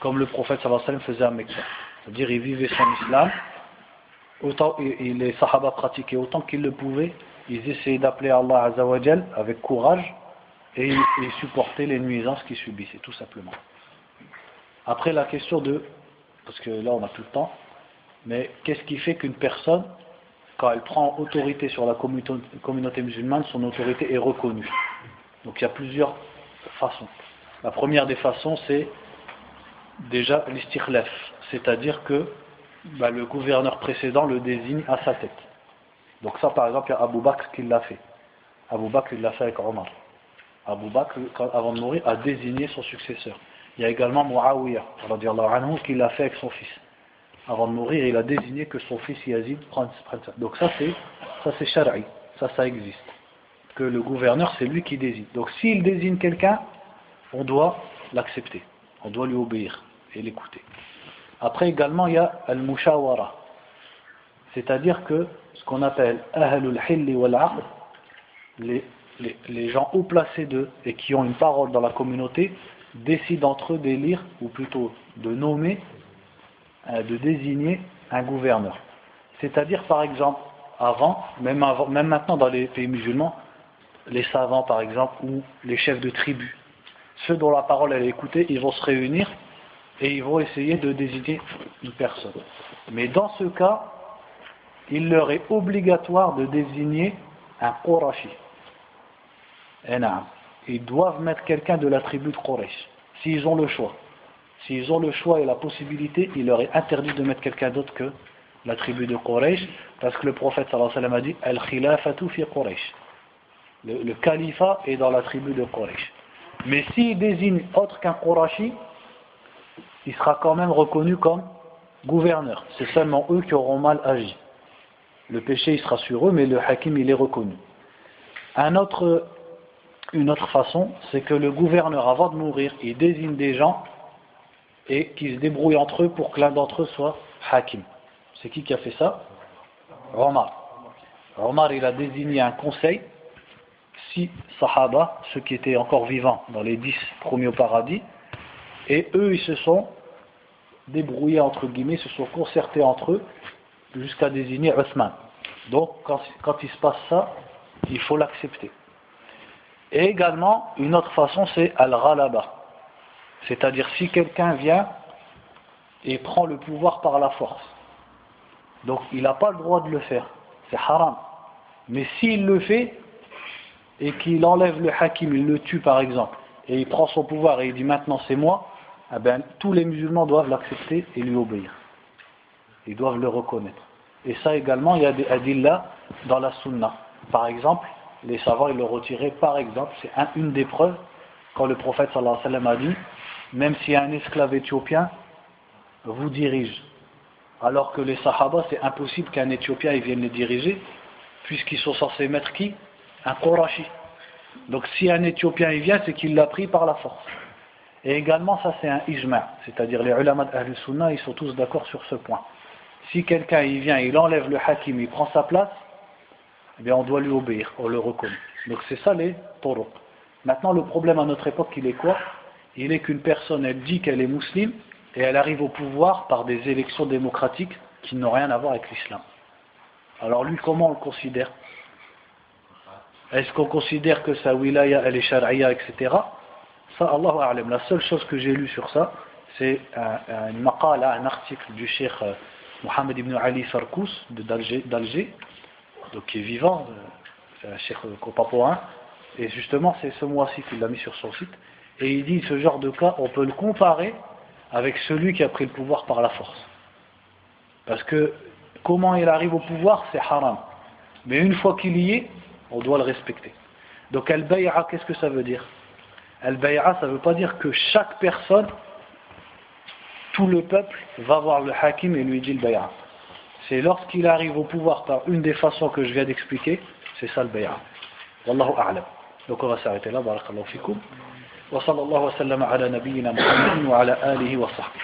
comme le prophète sallallahu alayhi wa sallam faisait à Mecca. C'est-à-dire, il vivait son islam, autant, les sahaba pratiquaient autant qu'ils le pouvaient. Ils essayaient d'appeler Allah azawajal avec courage et ils supportaient les nuisances qu'ils subissaient, tout simplement. Après, la question de, parce que là, on a tout le temps, mais qu'est-ce qui fait qu'une personne quand elle prend autorité sur la communauté musulmane, son autorité est reconnue? Donc il y a plusieurs façons. La première des façons, c'est déjà l'istirlef, c'est-à-dire que bah, le gouverneur précédent le désigne à sa tête. Donc ça, par exemple, il y a Abu Bakr qui l'a fait. Abu Bakr, il l'a fait avec Omar. Abu Bakr, avant de mourir, a désigné son successeur. Il y a également Muawiyah, qui l'a fait avec son fils avant de mourir, il a désigné que son fils Yazid prenne ça. Donc ça c'est ça c'est shara'i, ça ça existe. Que le gouverneur c'est lui qui désigne. Donc s'il désigne quelqu'un, on doit l'accepter, on doit lui obéir et l'écouter. Après également il y a al-mushawara, c'est-à-dire que ce qu'on appelle ahlul hilli wal les, les, gens haut placés d'eux et qui ont une parole dans la communauté décident entre eux d'élire, ou plutôt de nommer euh, de désigner un gouverneur. C'est-à-dire, par exemple, avant même, avant, même maintenant dans les pays musulmans, les savants, par exemple, ou les chefs de tribus, ceux dont la parole est écoutée, ils vont se réunir et ils vont essayer de désigner une personne. Mais dans ce cas, il leur est obligatoire de désigner un Qurashi. Ils doivent mettre quelqu'un de la tribu de Quraysh, s'ils ont le choix. S'ils ont le choix et la possibilité, il leur est interdit de mettre quelqu'un d'autre que la tribu de Quraysh, parce que le prophète sallallahu alayhi wa sallam a dit Al-Khilafatu fi Quraysh. Le, le, califat est dans la tribu de Quraysh. Mais s'il désigne autre qu'un Qurashi, il sera quand même reconnu comme gouverneur. C'est seulement eux qui auront mal agi. Le péché, il sera sur eux, mais le hakim, il est reconnu. Une autre façon, c'est que le gouverneur, avant de mourir, il désigne des gens et qui se débrouillent entre eux pour que l'un d'entre eux soit hakim. C'est qui qui a fait ça? Omar. Omar, il a désigné un conseil, six sahaba, ceux qui étaient encore vivants dans les dix premiers au paradis, et eux, ils se sont débrouillés, entre guillemets, se sont concertés entre eux jusqu'à désigner Othman. Donc, quand, il se passe ça, il faut l'accepter. Et également, une autre façon, c'est al-ghalaba. C'est-à-dire si quelqu'un vient et prend le pouvoir par la force. Donc il n'a pas le droit de le faire. C'est haram. Mais s'il le fait et qu'il enlève le hakim, il le tue par exemple, et il prend son pouvoir et il dit maintenant c'est moi, eh ben, tous les musulmans doivent l'accepter et lui obéir. Ils doivent le reconnaître. Et ça également, il y a des adillas dans la sunna. Par exemple, les savants, ils le retiraient, par exemple, c'est une des preuves, quand le prophète alayhi wa sallam a dit même si un esclave éthiopien vous dirige. Alors que les Sahaba, c'est impossible qu'un Éthiopien vienne les diriger, puisqu'ils sont censés mettre qui? Un Qurashi. Donc si un Éthiopien y vient, c'est qu'il l'a pris par la force. Et également, ça c'est un ijma, c'est-à-dire les ulama d'Ahl Sunnah, ils sont tous d'accord sur ce point. Si quelqu'un y vient, il enlève le hakim, il prend sa place, eh bien on doit lui obéir, on le reconnaît. Donc c'est ça les taureaux. Maintenant, le problème à notre époque, il est quoi? Il est qu'une personne, elle dit qu'elle est musulmane et elle arrive au pouvoir par des élections démocratiques qui n'ont rien à voir avec l'islam. Alors lui, comment on le considère? Est-ce qu'on considère que sa wilaya, elle est sharia, etc. Ça, Allah a'lam. La seule chose que j'ai lu sur ça, c'est un, maqala, un article du cheikh euh, Mohamed ibn Ali Farkous d'Alger, donc qui est vivant, euh, c'est un cheikh copapouin, et justement c'est ce mois-ci qu'il l'a mis sur son site, et il dit ce genre de cas, on peut le comparer avec celui qui a pris le pouvoir par la force. Parce que comment il arrive au pouvoir, c'est haram. Mais une fois qu'il y est, on doit le respecter. Donc al-bay'a, qu'est-ce que ça veut dire Al-bay'a, ça ne veut pas dire que chaque personne, tout le peuple, va voir le hakim et lui dit le bay'a. C'est lorsqu'il arrive au pouvoir par une des façons que je viens d'expliquer, c'est ça le bay'a. Wallahu a'lam. Donc on va s'arrêter là, barakallahu fikum. وصلى الله وسلم على نبينا محمد وعلى آله وصحبه